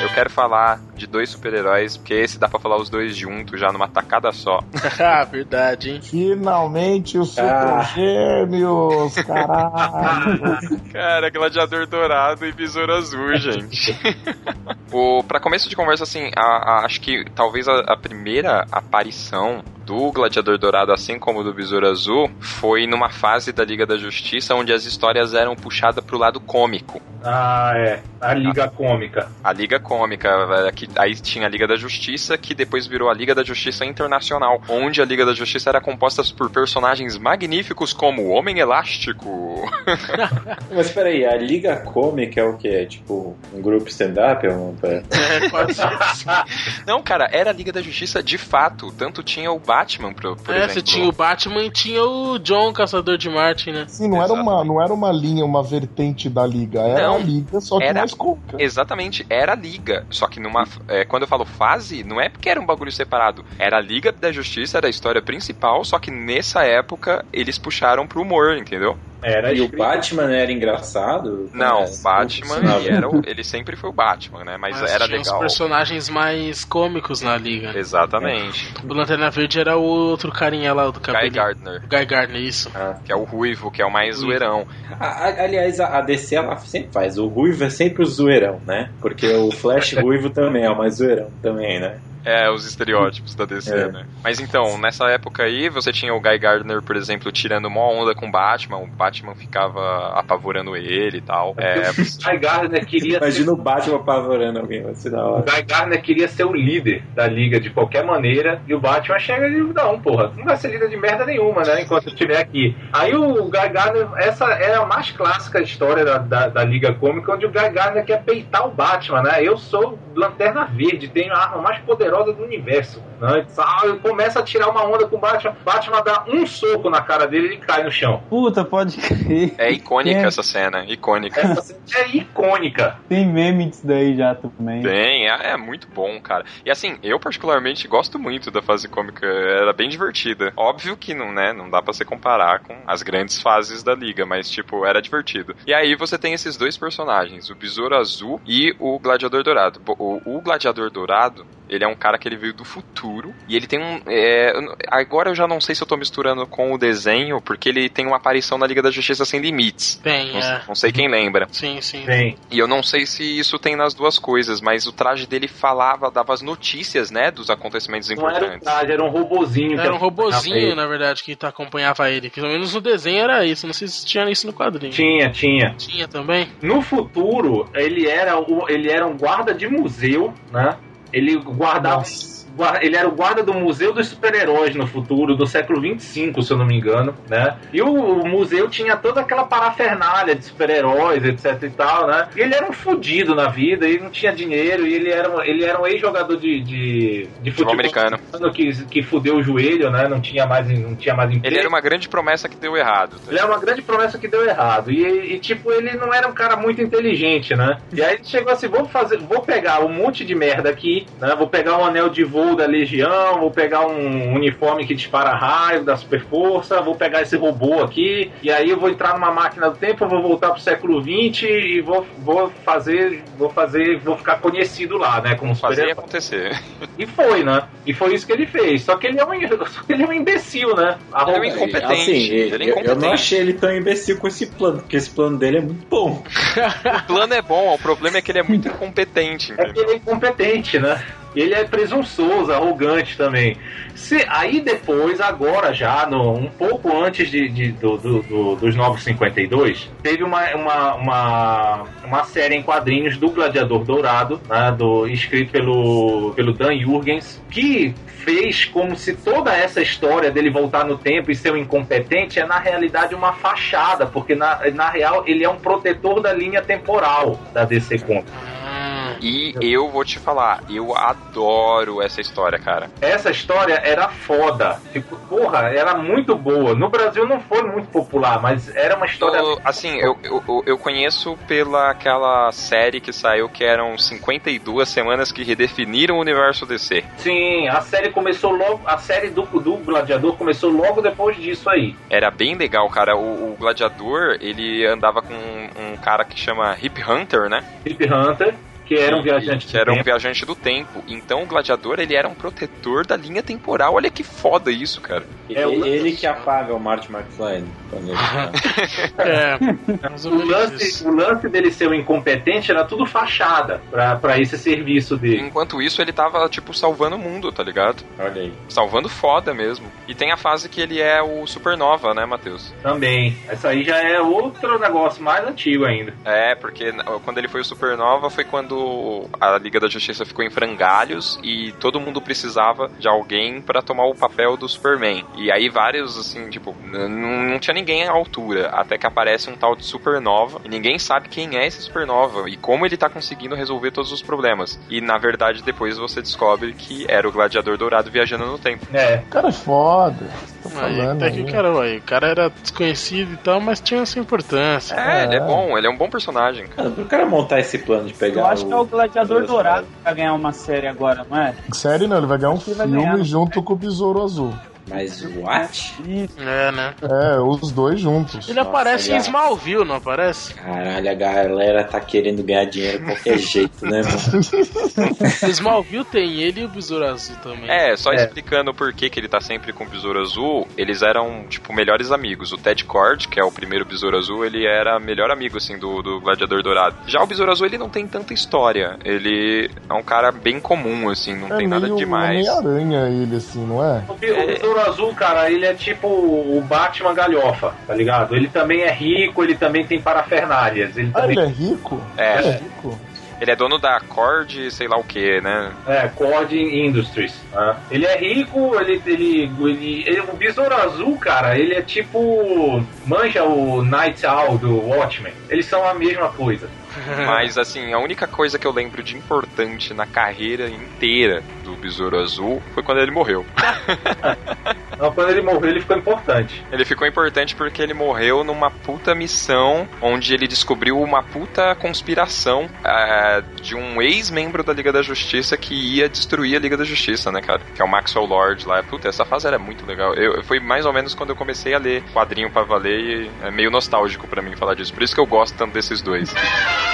Eu quero falar de dois super-heróis, porque esse dá pra falar os dois juntos, já numa tacada só. ah, verdade, hein? Finalmente os Super Ah. Gêmeos, caralho. Cara, gladiador dourado e besouro azul, gente. o, pra começo de conversa, assim, a- a- acho que talvez a, a primeira aparição do Gladiador Dourado, assim como do Besouro Azul, foi numa fase da Liga da Justiça onde as histórias eram puxadas pro lado cômico. Ah, é. A Liga Cômica. A Liga Cômica, eh, que aí tinha a Liga da Justiça, que depois virou a Liga da Justiça Internacional, onde a Liga da Justiça era composta por personagens magníficos como o Homem Elástico. Mas peraí, a Liga Cômica é o quê? Tipo, um grupo stand-up? É um... É, pode ser. Não, cara, era a Liga da Justiça de fato. Tanto tinha o Batman, por, por é, exemplo. você tinha o Batman e tinha o John, Caçador de Marte, né? Sim, não era, uma, não era uma linha, uma vertente da liga. Era Não, a liga, só que era- mais cômica. Exatamente, era a liga. Só que numa. é, quando eu falo fase, não é porque era um bagulho separado. Era a Liga da Justiça, era a história principal, só que nessa época eles puxaram pro humor, entendeu? Era E o Batman era engraçado? Não, É, o Batman, ele, era o- ele sempre foi o Batman, né? Mas, era tinha os legal. personagens mais cômicos na liga. Exatamente. O Lanterna Verde era o outro carinha lá do cabelo. Guy Gardner. Guy Gardner, isso. Que é o ruivo, que é o mais zoeirão. A- a- aliás, a, a DC ela sempre faz. O ruivo é sempre o zoeirão, né? Porque o Flash ruivo também é o mais zoeirão também, né? É, os estereótipos da DC, É. né? Mas então, nessa época aí, você tinha o Guy Gardner, por exemplo, tirando uma onda com o Batman, o Batman ficava apavorando ele e tal. É, O Guy Gardner queria Imagina o Batman apavorando alguém, vai ser da O hora. Guy Gardner queria ser o líder da liga de qualquer maneira, e o Batman chega e diz, não, porra, tu não vai ser líder de merda nenhuma, né, enquanto eu estiver aqui. Aí o Guy Gardner, essa é a mais clássica história da, da, da Liga Cômica, onde o Guy Gardner quer peitar o Batman, né, eu sou Lanterna Verde, tenho a arma mais poderosa do universo, né, começa a tirar uma onda com o Batman, Batman dá um soco na cara dele e ele cai no chão. Puta, pode crer. é icônica É. essa cena, icônica. Essa cena é icônica. Tem meme disso daí já também. Tem, é, é muito bom, cara. E assim, eu particularmente gosto muito da fase cômica, era bem divertida. Óbvio que não, né, não dá pra se comparar com as grandes fases da liga, mas tipo, era divertido. E aí você tem esses dois personagens, o Besouro Azul e o Gladiador Dourado. O, o Gladiador Dourado, ele é um cara que ele veio do futuro e ele tem um. é, agora eu já não sei se eu tô misturando com o desenho, porque ele tem uma aparição na Liga da Justiça sem limites. Tem, Não, é. não sei quem lembra. Sim, sim. Tem. E eu não sei se isso tem nas duas coisas, mas o traje dele falava, dava as notícias, né, dos acontecimentos Não era um importantes. traje, era um robozinho. Era um robozinho, na verdade, que acompanhava ele. Pelo menos no desenho era isso. Não sei se tinha isso no quadrinho. Tinha, tinha. Tinha também? No futuro, ele era, o, ele era um guarda de museu, né? Ele guardava. guar- Ele era o guarda do Museu dos Super-Heróis no futuro, do século 25, se eu não me engano, né? E o, o museu tinha toda aquela parafernália de super-heróis, etc e tal, né? E ele era um fudido na vida, e não tinha dinheiro, e ele era, um- ele era um ex-jogador de, de, de futebol americano. que, que fudeu o joelho, né? Não tinha mais, não tinha mais emprego. Ele era uma grande promessa que deu errado. Ele é uma grande promessa que deu errado. E, e, tipo, ele não era um cara muito inteligente, né? E aí ele chegou assim: vou fazer, vou pegar um monte de merda aqui, né? Vou pegar um anel de voo da Legião, vou pegar um uniforme que dispara raio da Super Força, vou pegar esse robô aqui, e aí eu vou entrar numa máquina do tempo, eu vou voltar pro século XX e vou, vou fazer. Vou fazer. Vou ficar conhecido lá, né? Como Fazer super acontecer. E foi, né? E foi isso que ele fez. Só que ele é um, ele é um imbecil, né? Ele é um incompetente. Assim, ele é eu, eu incompetente. não achei ele tão imbecil com esse plano, porque esse plano dele é muito bom. O plano é bom, o problema é que ele é muito incompetente. É que ele é incompetente, né? Ele é presunçoso, arrogante também. Se, aí depois, agora já, no, um pouco antes de, de do, do, do, dos Novos 52, teve uma, uma, uma, uma, série em quadrinhos do Gladiador Dourado, né, do, escrito pelo, pelo Dan Jurgens, que fez como se toda essa história dele voltar no tempo e ser um incompetente é na realidade uma fachada, porque na, na real ele é um protetor da linha temporal da DC Comics. E eu vou te falar, eu adoro essa história, cara. Essa história era foda. Tipo, porra, era muito boa. No Brasil não foi muito popular, mas era uma história. Eu, assim, eu, eu, eu conheço pela aquela série que saiu que eram 52 semanas que redefiniram o universo DC. Sim, a série começou logo. A série do, do Gladiador começou logo depois disso aí. Era bem legal, cara. O, o Gladiador, ele andava com um, um cara que chama Hip Hunter, né? Hip Hunter que era um viajante que era um viajante do tempo. Então o gladiador ele era um protetor da linha temporal. Olha que foda isso, cara. É ele, ele que apaga o Marty McFly. Quando ele... é, o, lance, o lance dele ser um incompetente era tudo fachada pra, pra esse serviço dele. Enquanto isso, ele tava, tipo, salvando o mundo, tá ligado? Olha aí. Salvando foda mesmo. E tem a fase que ele é o Supernova, né, Matheus? Também. Essa aí já é outro negócio mais antigo ainda. É, porque quando ele foi o Supernova foi quando a Liga da Justiça ficou em frangalhos e todo mundo precisava de alguém para tomar o papel do Superman. E aí vários, assim, tipo, não, tinha ninguém à altura, até que aparece um tal de Supernova e ninguém sabe quem é esse Supernova e como ele tá conseguindo resolver todos os problemas. E na verdade depois você descobre que era o Gladiador Dourado viajando no tempo. É. Cara, é foda. Tô falando, aí, até que, cara, aí, o cara era desconhecido e tal, mas tinha sua importância. É, é, ele é bom, ele é um bom personagem. Cara, pro cara montar esse plano de pegar. Eu acho o... é o Gladiador Dourado que vai ganhar uma série agora, não é? Série não, ele vai ganhar um filme ganhar, junto com o Besouro Azul. Mas what? É, né? É, os dois juntos. Ele Nossa, aparece em Smallville, não aparece? Caralho, a galera tá querendo ganhar dinheiro de qualquer jeito, né, mano? Smallville tem ele e o Besouro Azul também. É, só é. explicando por que, que ele tá sempre com o Besouro Azul, eles eram, tipo, melhores amigos. O Ted Cord, que é o primeiro Besouro Azul, ele era melhor amigo, assim, do, do Gladiador Dourado. Já o Besouro Azul, ele não tem tanta história. Ele é um cara bem comum, assim, não é tem nada demais. É aranha ele, assim, não é? O, o Besouro Azul, cara, ele é tipo o Batman galhofa, tá ligado? Ele também é rico, ele também tem parafernálias. Ele ah, também... ele é rico? É. Ele é rico? Ele é dono da Cord, sei lá o que, né? É, Cord Industries. Né? Ele é rico, ele, ele, ele, ele, O Besouro Azul, cara, ele é tipo. Manja o Night Owl do Watchmen. Eles são a mesma coisa. Mas assim, a única coisa que eu lembro de importante na carreira inteira do Besouro Azul foi quando ele morreu. Não, quando ele morreu, ele ficou importante. Ele ficou importante porque ele morreu numa puta missão onde ele descobriu uma puta conspiração uh, de um ex-membro da Liga da Justiça que ia destruir a Liga da Justiça, né, cara? Que é o Maxwell Lord lá. Puta, essa fase era muito legal. Eu, foi mais ou menos quando eu comecei a ler quadrinho pra valer e é meio nostálgico para mim falar disso. Por isso que eu gosto tanto desses dois.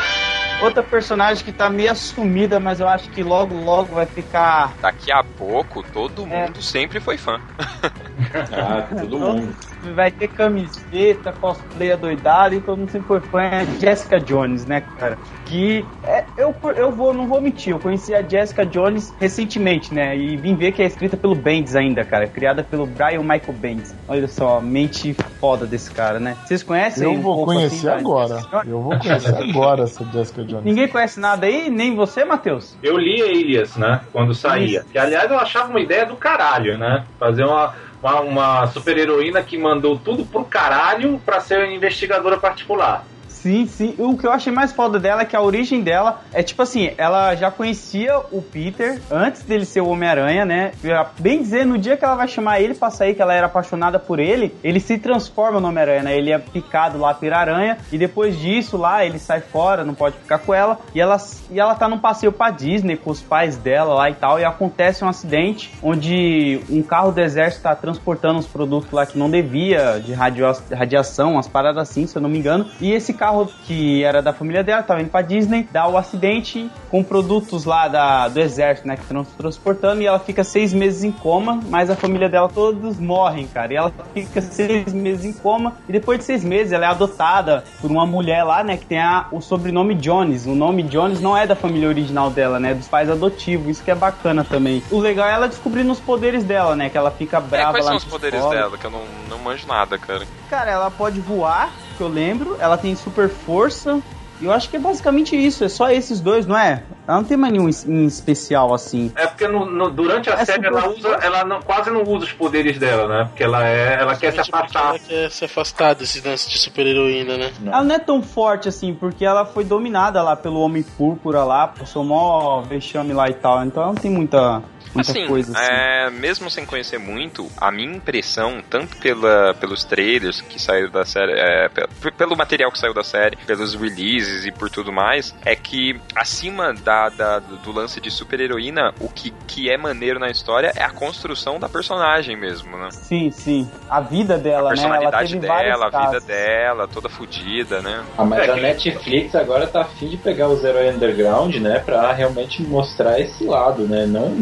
Outra personagem que tá meio assumida, mas eu acho que logo, logo vai ficar. Daqui a pouco, todo é. mundo sempre foi fã. ah, todo mundo. Vai ter camiseta, cosplay adoidado e todo mundo sempre foi fã. É Jessica Jones, né, cara? Que é, eu, eu vou, não vou mentir, eu conheci a Jessica Jones recentemente, né? E vim ver que é escrita pelo Bendis ainda, cara. Criada pelo Brian Michael Bendis. Olha só, mente foda desse cara, né? Vocês conhecem? Eu vou um conhecer assim, agora. Eu vou conhecer agora essa Jessica Jones. Ninguém conhece nada aí, nem você, Matheus? Eu li Elias, né? Quando saía. Que aliás eu achava uma ideia do caralho, né? Fazer uma, uma, super heroína que mandou tudo pro caralho pra ser investigadora particular. Sim, sim. O que eu achei mais foda dela é que a origem dela é tipo assim, ela já conhecia o Peter antes dele ser o Homem-Aranha, né? Bem dizer, no dia que ela vai chamar ele pra sair, que ela era apaixonada por ele, ele se transforma no Homem-Aranha, né? Ele é picado lá pela aranha e depois disso lá ele sai fora, não pode ficar com ela e ela, e ela tá num passeio pra Disney com os pais dela lá e tal e acontece um acidente onde um carro do exército tá transportando uns produtos lá que não devia, de radio, radiação, umas paradas assim, se eu não me engano, e esse carro carro que era da família dela, tava indo pra Disney, dá o acidente com produtos lá da, do exército, né, que estão transportando, e ela fica seis meses em coma, mas a família dela todos morrem, cara. E ela fica seis meses em coma, e depois de seis meses ela é adotada por uma mulher lá, né, que tem a, o sobrenome Jones. O nome Jones não é da família original dela, né, é dos pais adotivos. Isso que é bacana também. O legal é ela descobrindo os poderes dela, né, que ela fica É, brava quais lá são os poderes escola. dela? Que eu não, não manjo nada, cara. Cara, ela pode voar, que eu lembro. Ela tem super força. E eu acho que é basicamente isso. É só esses dois, não é? Ela não tem mais nenhum em especial assim. É porque no- no- durante a É série ela, super- usa, ela não- quase não usa os poderes dela, né? Porque ela é, ela quer se afastar. Ela quer se afastar desse lance de super-heroína, né? Ela não é tão forte assim, porque ela foi dominada lá pelo Homem Púrpura lá, passou mó vexame lá e tal. Então ela não tem muita, muita Assim, coisa assim. é, mesmo sem conhecer muito, a minha impressão, tanto pela, pelos trailers que saíram da série, é, pe- pelo material que saiu da série, pelos releases e por tudo mais, é que acima da, da- do lance de super-heroína, o que, que é maneiro na história é a construção da personagem mesmo, né? Sim, sim. A vida dela, A né? Personalidade dela, a vida casos. dela, toda fodida, né? Ah, mas É, a que- Netflix agora tá afim de pegar os heróis underground, né? Pra realmente mostrar esse lado, né? Não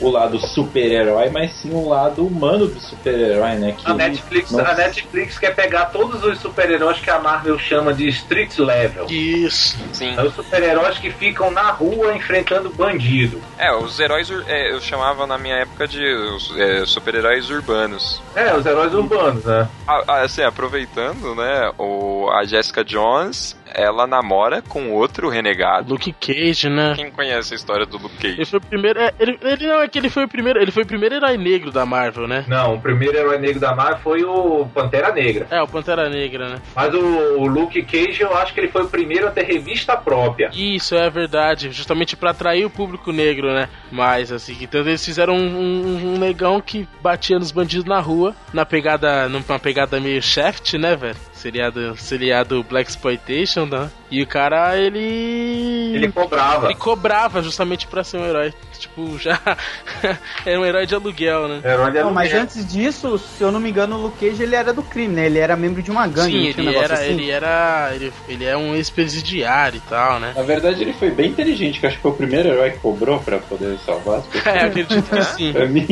o lado super-herói, mas sim o lado humano do super-herói, né? Que A Netflix, não- a Netflix quer pegar todos os super-heróis que a Marvel chama de street level. Isso. Sim. São os super-heróis que ficam na rua enfrentando bandido. É, os heróis é, eu chamava na minha época de é, super-heróis urbanos. É, os heróis urbanos, né? Ah, Assim, aproveitando, né, o, a Jessica Jones, ela namora com outro renegado. Luke Cage, né? Quem conhece a história do Luke Cage? Ele foi o primeiro. é, ele, ele não é que ele foi o primeiro. Ele foi o primeiro herói negro da Marvel, né? Não, o primeiro herói negro da Marvel foi o Pantera Negra. É, o Pantera Negra, né? Mas o, o Luke Cage, eu acho que ele foi o primeiro a ter revista própria. Isso é verdade, justamente pra atrair o público negro, né? Mas assim, então eles fizeram um, um, um negão que batia nos bandidos na rua, na pegada, numa pegada meio Shaft, né, velho? Seriado, seriado Black Exploitation, né? E o cara, ele. Ele cobrava. Ele cobrava justamente pra ser um herói. Tipo, já. é um herói de aluguel, né? Herói de Não, mas aluguel. antes disso, se eu não me engano, o Luke Cage ele era do crime, né? Ele era membro de uma gangue, Sim, um ele negócio era, assim? ele era. Ele, ele é um ex-presidiário e tal, né? Na verdade, ele foi bem inteligente, que eu acho que foi o primeiro herói que cobrou pra poder salvar as pessoas. É, acredito que sim. Pra mim,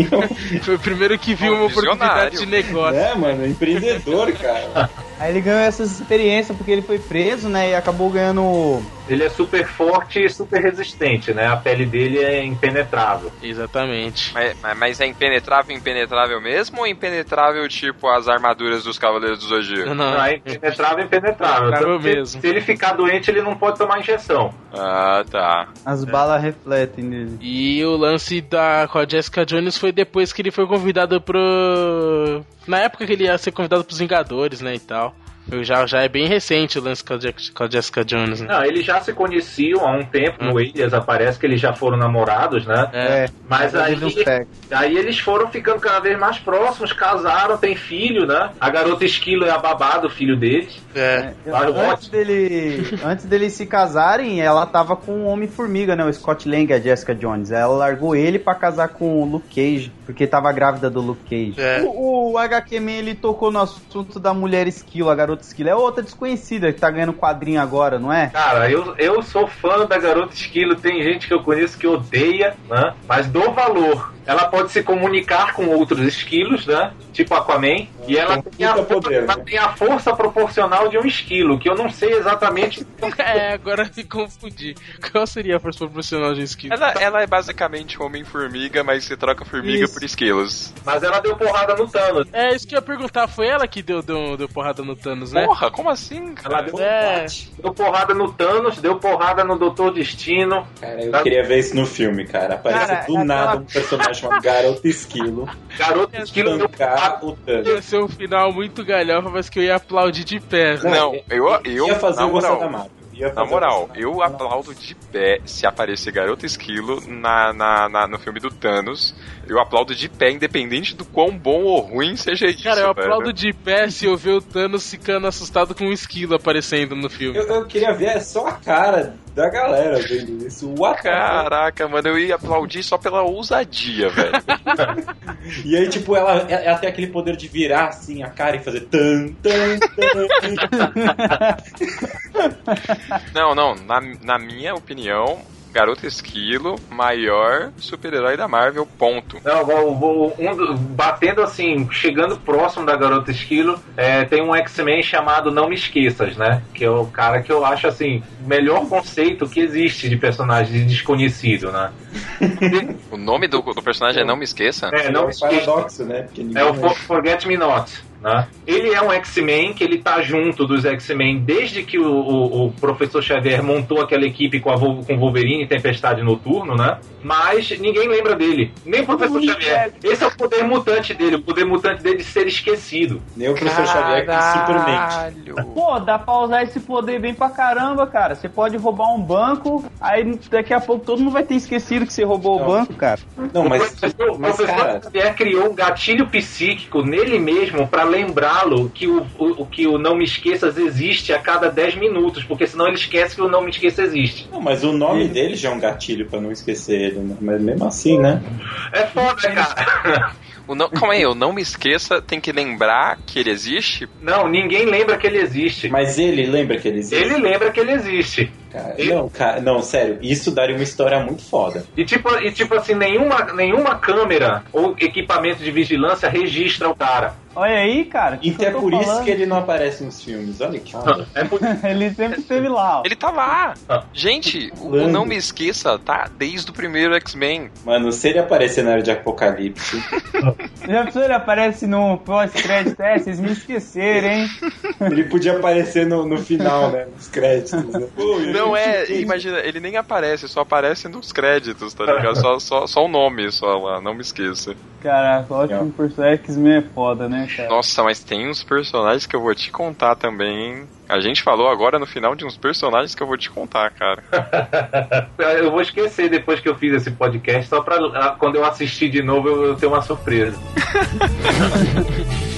Foi o primeiro que viu Um uma oportunidade de negócio. é, mano, empreendedor, cara. Aí ele ganhou essas experiências porque ele foi preso, né? E acabou ganhando. Ele é super forte e super resistente, né? A pele dele é impenetrável. Exatamente. Mas, mas- é impenetrável, impenetrável mesmo ou impenetrável tipo as armaduras dos Cavaleiros do Zodíaco? Não, Não, não. é impenetrável, impenetrável. Que mesmo. Se ele ficar doente, ele não pode tomar injeção. Ah, tá. As balas refletem nele. E o lance da, com a Jessica Jones foi depois que ele foi convidado pro. Na época que ele ia ser convidado pros Vingadores, né? E tal. Eu já, já é bem recente o lance com a, Jack- com a Jessica Jones, né? Não, eles já se conheciam há um tempo no Alias, aparece que eles já foram namorados, né? É. Mas aí, eles aí eles foram ficando cada vez mais próximos, casaram, tem filho, né? A garota esquilo é a babá do filho deles. É. Vai, antes ótimo. dele, antes deles se casarem, ela tava com o Homem-Formiga, né? O Scott Lang, a Jessica Jones. Ela largou ele pra casar com o Luke Cage, porque tava grávida do Luke Cage. É. O, o HQ Man, ele tocou no assunto da mulher esquilo, a garota esquilo. É outra desconhecida que tá ganhando quadrinho agora, não é? Cara, eu, eu sou fã da garota esquilo, tem gente que eu conheço que odeia, né? Mas dou valor. Ela pode se comunicar com outros esquilos, né? Tipo Aquaman. E ela Com tem, a, poder, ela né? tem a força proporcional de um esquilo, que eu não sei exatamente. É, agora me confundi. Qual seria a força proporcional de skill? Ela, ela é basicamente Homem-Formiga, mas você troca formiga Isso. por esquilos. Mas ela deu porrada no Thanos. É, isso que eu ia perguntar. Foi ela que deu, deu, deu porrada no Thanos, né? Porra, como assim, cara? Ela deu, É. deu porrada no Thanos, deu porrada no Doutor Destino. Cara, eu queria ver isso no filme, cara. Aparece Cara, do aquela- nada um personagem chamado Garota Esquilo Garota esquilo tancar o Thanos. Ia ser um final muito galhofa, mas que eu ia aplaudir de pé. Não, eu, eu, ia fazer na o moral, da Marvel. Na moral, eu aplaudo de pé se aparecer Garota Esquilo na, na, na- no filme do Thanos. Eu aplaudo de pé, independente do quão bom ou ruim seja isso. Cara, eu velho. aplaudo de pé se eu ver o Thanos ficando assustado com um esquilo aparecendo no filme. Eu, eu queria ver só a cara da galera vendo isso. What? Caraca, mano, eu ia aplaudir só pela ousadia, velho. E aí, tipo, ela, ela tem aquele poder de virar assim a cara e fazer tan, tan, tan. Não, não, na, na minha opinião, Garota Esquilo, maior super-herói da Marvel, ponto. Não, vou, vou- um do- batendo assim, chegando próximo da Garota Esquilo, é, tem um X-Men chamado Não Me Esqueças, né? Que é o cara que eu acho assim, melhor conceito que existe de personagem desconhecido, né? O nome do, do personagem é Não Me Esqueça? É, não é me um esqueça. paradoxo, né? É o For- Forget Me Not. Né? Ele é um X-Men que ele tá junto dos X-Men desde que o, o- o professor Xavier montou aquela equipe com, a com Wolverine e Tempestade Noturno, né? Mas ninguém lembra dele. Nem o professor Xavier. Esse é o poder mutante dele, o poder mutante dele de ser esquecido. Nem o professor Xavier que simplesmente. Pô, dá pra usar esse poder bem pra caramba, cara. Você pode roubar um banco, aí daqui a pouco todo mundo vai ter esquecido que você roubou o banco, cara. Não, o professor, o professor Xavier criou um gatilho psíquico nele mesmo pra lembrá-lo que o, o, que o Não Me Esqueças existe a cada 10 minutos, porque senão ele esquece que o Não Me Esqueça existe. Não, mas o nome dele já é um gatilho pra não esquecer ele, né? Mas mesmo assim, né? É foda, cara. O não, calma aí, eu não me esqueça, tem que lembrar que ele existe? Não, ninguém lembra que ele existe. Mas ele lembra que ele existe? Ele lembra que ele existe. Cara, Não, cara, não, sério, isso daria uma história muito foda. E tipo, e tipo assim, nenhuma, nenhuma câmera ou equipamento de vigilância registra o cara. Olha aí, cara. E é por isso que ele não aparece nos filmes. Olha que foda. ele sempre esteve lá. ó. Ele tá lá! Gente, o, o Não Me Esqueça tá desde o primeiro X-Men. Mano, se ele aparecer na área de Apocalipse. Já pensou, ele aparece no pós-crédito? É, vocês me esqueceram, hein? ele podia aparecer no, no final, né? Nos créditos. Né? Pô, Não é, imagina, ele nem aparece, só aparece nos créditos, tá ligado? Só, só, só o nome, só lá, não me esqueça. Caraca, ótimo personagem X-Men é foda, né, cara? Nossa, mas tem uns personagens que eu vou te contar também. hein? A gente falou agora no final de uns personagens que eu vou te contar, cara. Eu vou esquecer depois que eu fiz esse podcast, só pra ah, quando eu assistir de novo eu, eu ter uma surpresa.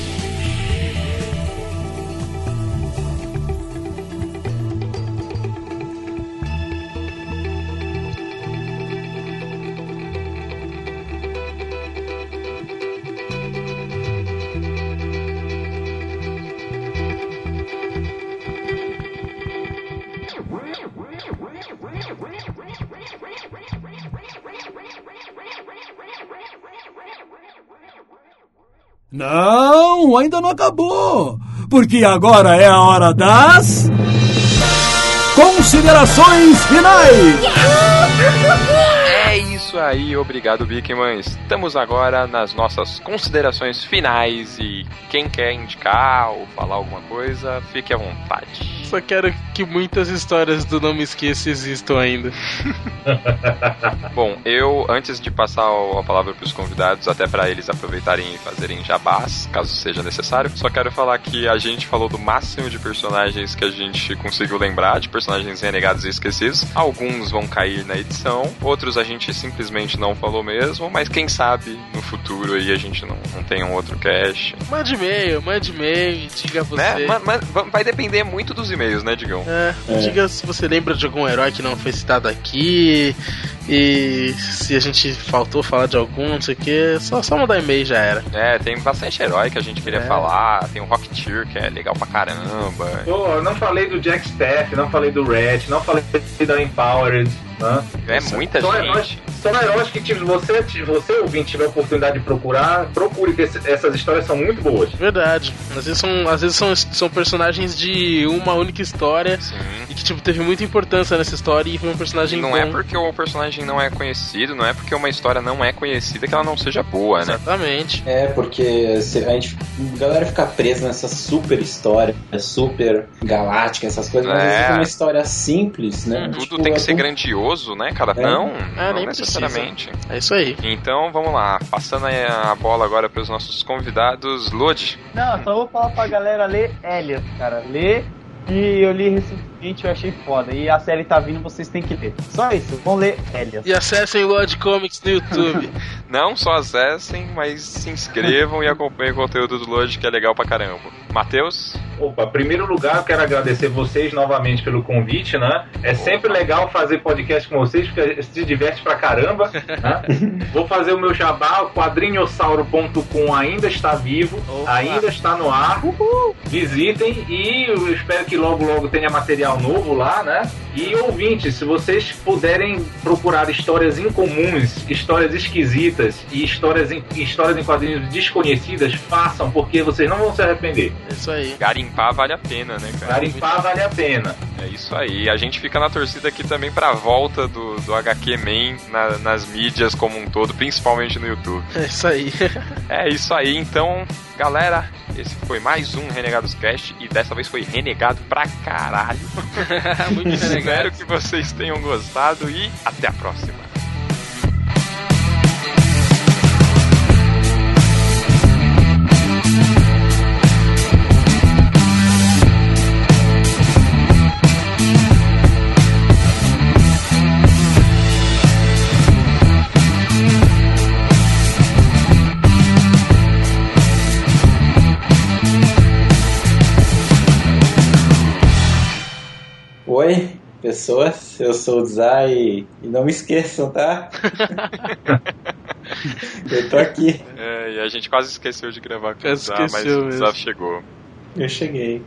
Não, ainda não acabou. Porque agora é a hora das. Considerações finais! É isso aí, obrigado, Bikman. Estamos agora nas nossas considerações finais e quem quer indicar ou falar alguma coisa, fique à vontade. Só quero que muitas histórias do Não Me Esqueça existam ainda. Bom, eu, antes de passar a palavra para os convidados, até para eles aproveitarem e fazerem jabás, caso seja necessário, só quero falar que a gente falou do máximo de personagens que a gente conseguiu lembrar, de personagens renegados e esquecidos. Alguns vão cair na edição, outros a gente simplesmente não falou mesmo, mas quem sabe no futuro aí a gente não, não tem um outro cast. Mande e-mail, mande e-mail, diga você. Né? Ma- ma- va- vai depender muito dos e-mails, né, Digão? É, diga se você lembra de algum herói que não foi citado aqui. E se a gente faltou falar de algum, não sei o que, só, só mandar e-mail já era. É, tem bastante herói que a gente queria É. falar, tem o Rocketeer que é legal pra caramba. Pô, eu não falei do Jack Staff, não falei do Red, não falei da Empowered. Né? É muita são gente. Heróis, são heróis que tipo, você, você ouvinte tiver a oportunidade de procurar, procure que esse- essas histórias são muito boas. Verdade. Às vezes são, às vezes são, são personagens de uma única história e que tipo, teve muita importância nessa história e foi um personagem Não bom. é porque o personagem não é conhecido, não é porque uma história não é conhecida que ela não seja boa, né? Exatamente. É, porque se- a gente. A galera fica presa nessa super história, super galáctica, essas coisas, mas às É. vezes é uma história simples, né? Tudo Tipo, tem que é ser grandioso, né, cara? É. Não, É, não nem necessariamente. precisa. É isso aí. Então vamos lá, passando aí a bola agora para os nossos convidados. Lodi, Não, só vou falar pra galera ler Elliot, cara. Lê. E eu li recentemente, eu achei foda. E a série tá vindo, vocês têm que ler. Só isso, vão ler Elliot. E acessem o Lord Comics no YouTube. não só acessem, mas se inscrevam e acompanhem o conteúdo do Lodi que é legal pra caramba. Matheus? Opa, em primeiro lugar, eu quero agradecer vocês novamente pelo convite, né? É sempre legal fazer podcast com vocês, porque se diverte pra caramba. Né? Vou fazer o meu jabá, o quadrinhossauro.com ainda está vivo, ainda está no ar. Visitem e eu espero que logo, logo tenha material novo lá, né? E ouvintes, se vocês puderem procurar histórias incomuns, histórias esquisitas e histórias em, histórias em quadrinhos desconhecidas, façam, porque vocês não vão se arrepender. É isso aí. Garimpar vale a pena, né, cara? Garimpar vale a pena. É isso aí. A gente fica na torcida aqui também pra volta do, do HQ Man na- nas mídias como um todo, principalmente no YouTube. É isso aí. É isso aí, então, galera, esse foi mais um Renegados Cast e dessa vez foi renegado pra caralho. Muito renegado. Espero que vocês tenham gostado e até a próxima. Pessoas, eu sou o Zay e, não me esqueçam, tá? eu tô aqui. É, e a gente quase esqueceu de gravar com o Zá, mas o Zá mesmo. chegou. Eu cheguei.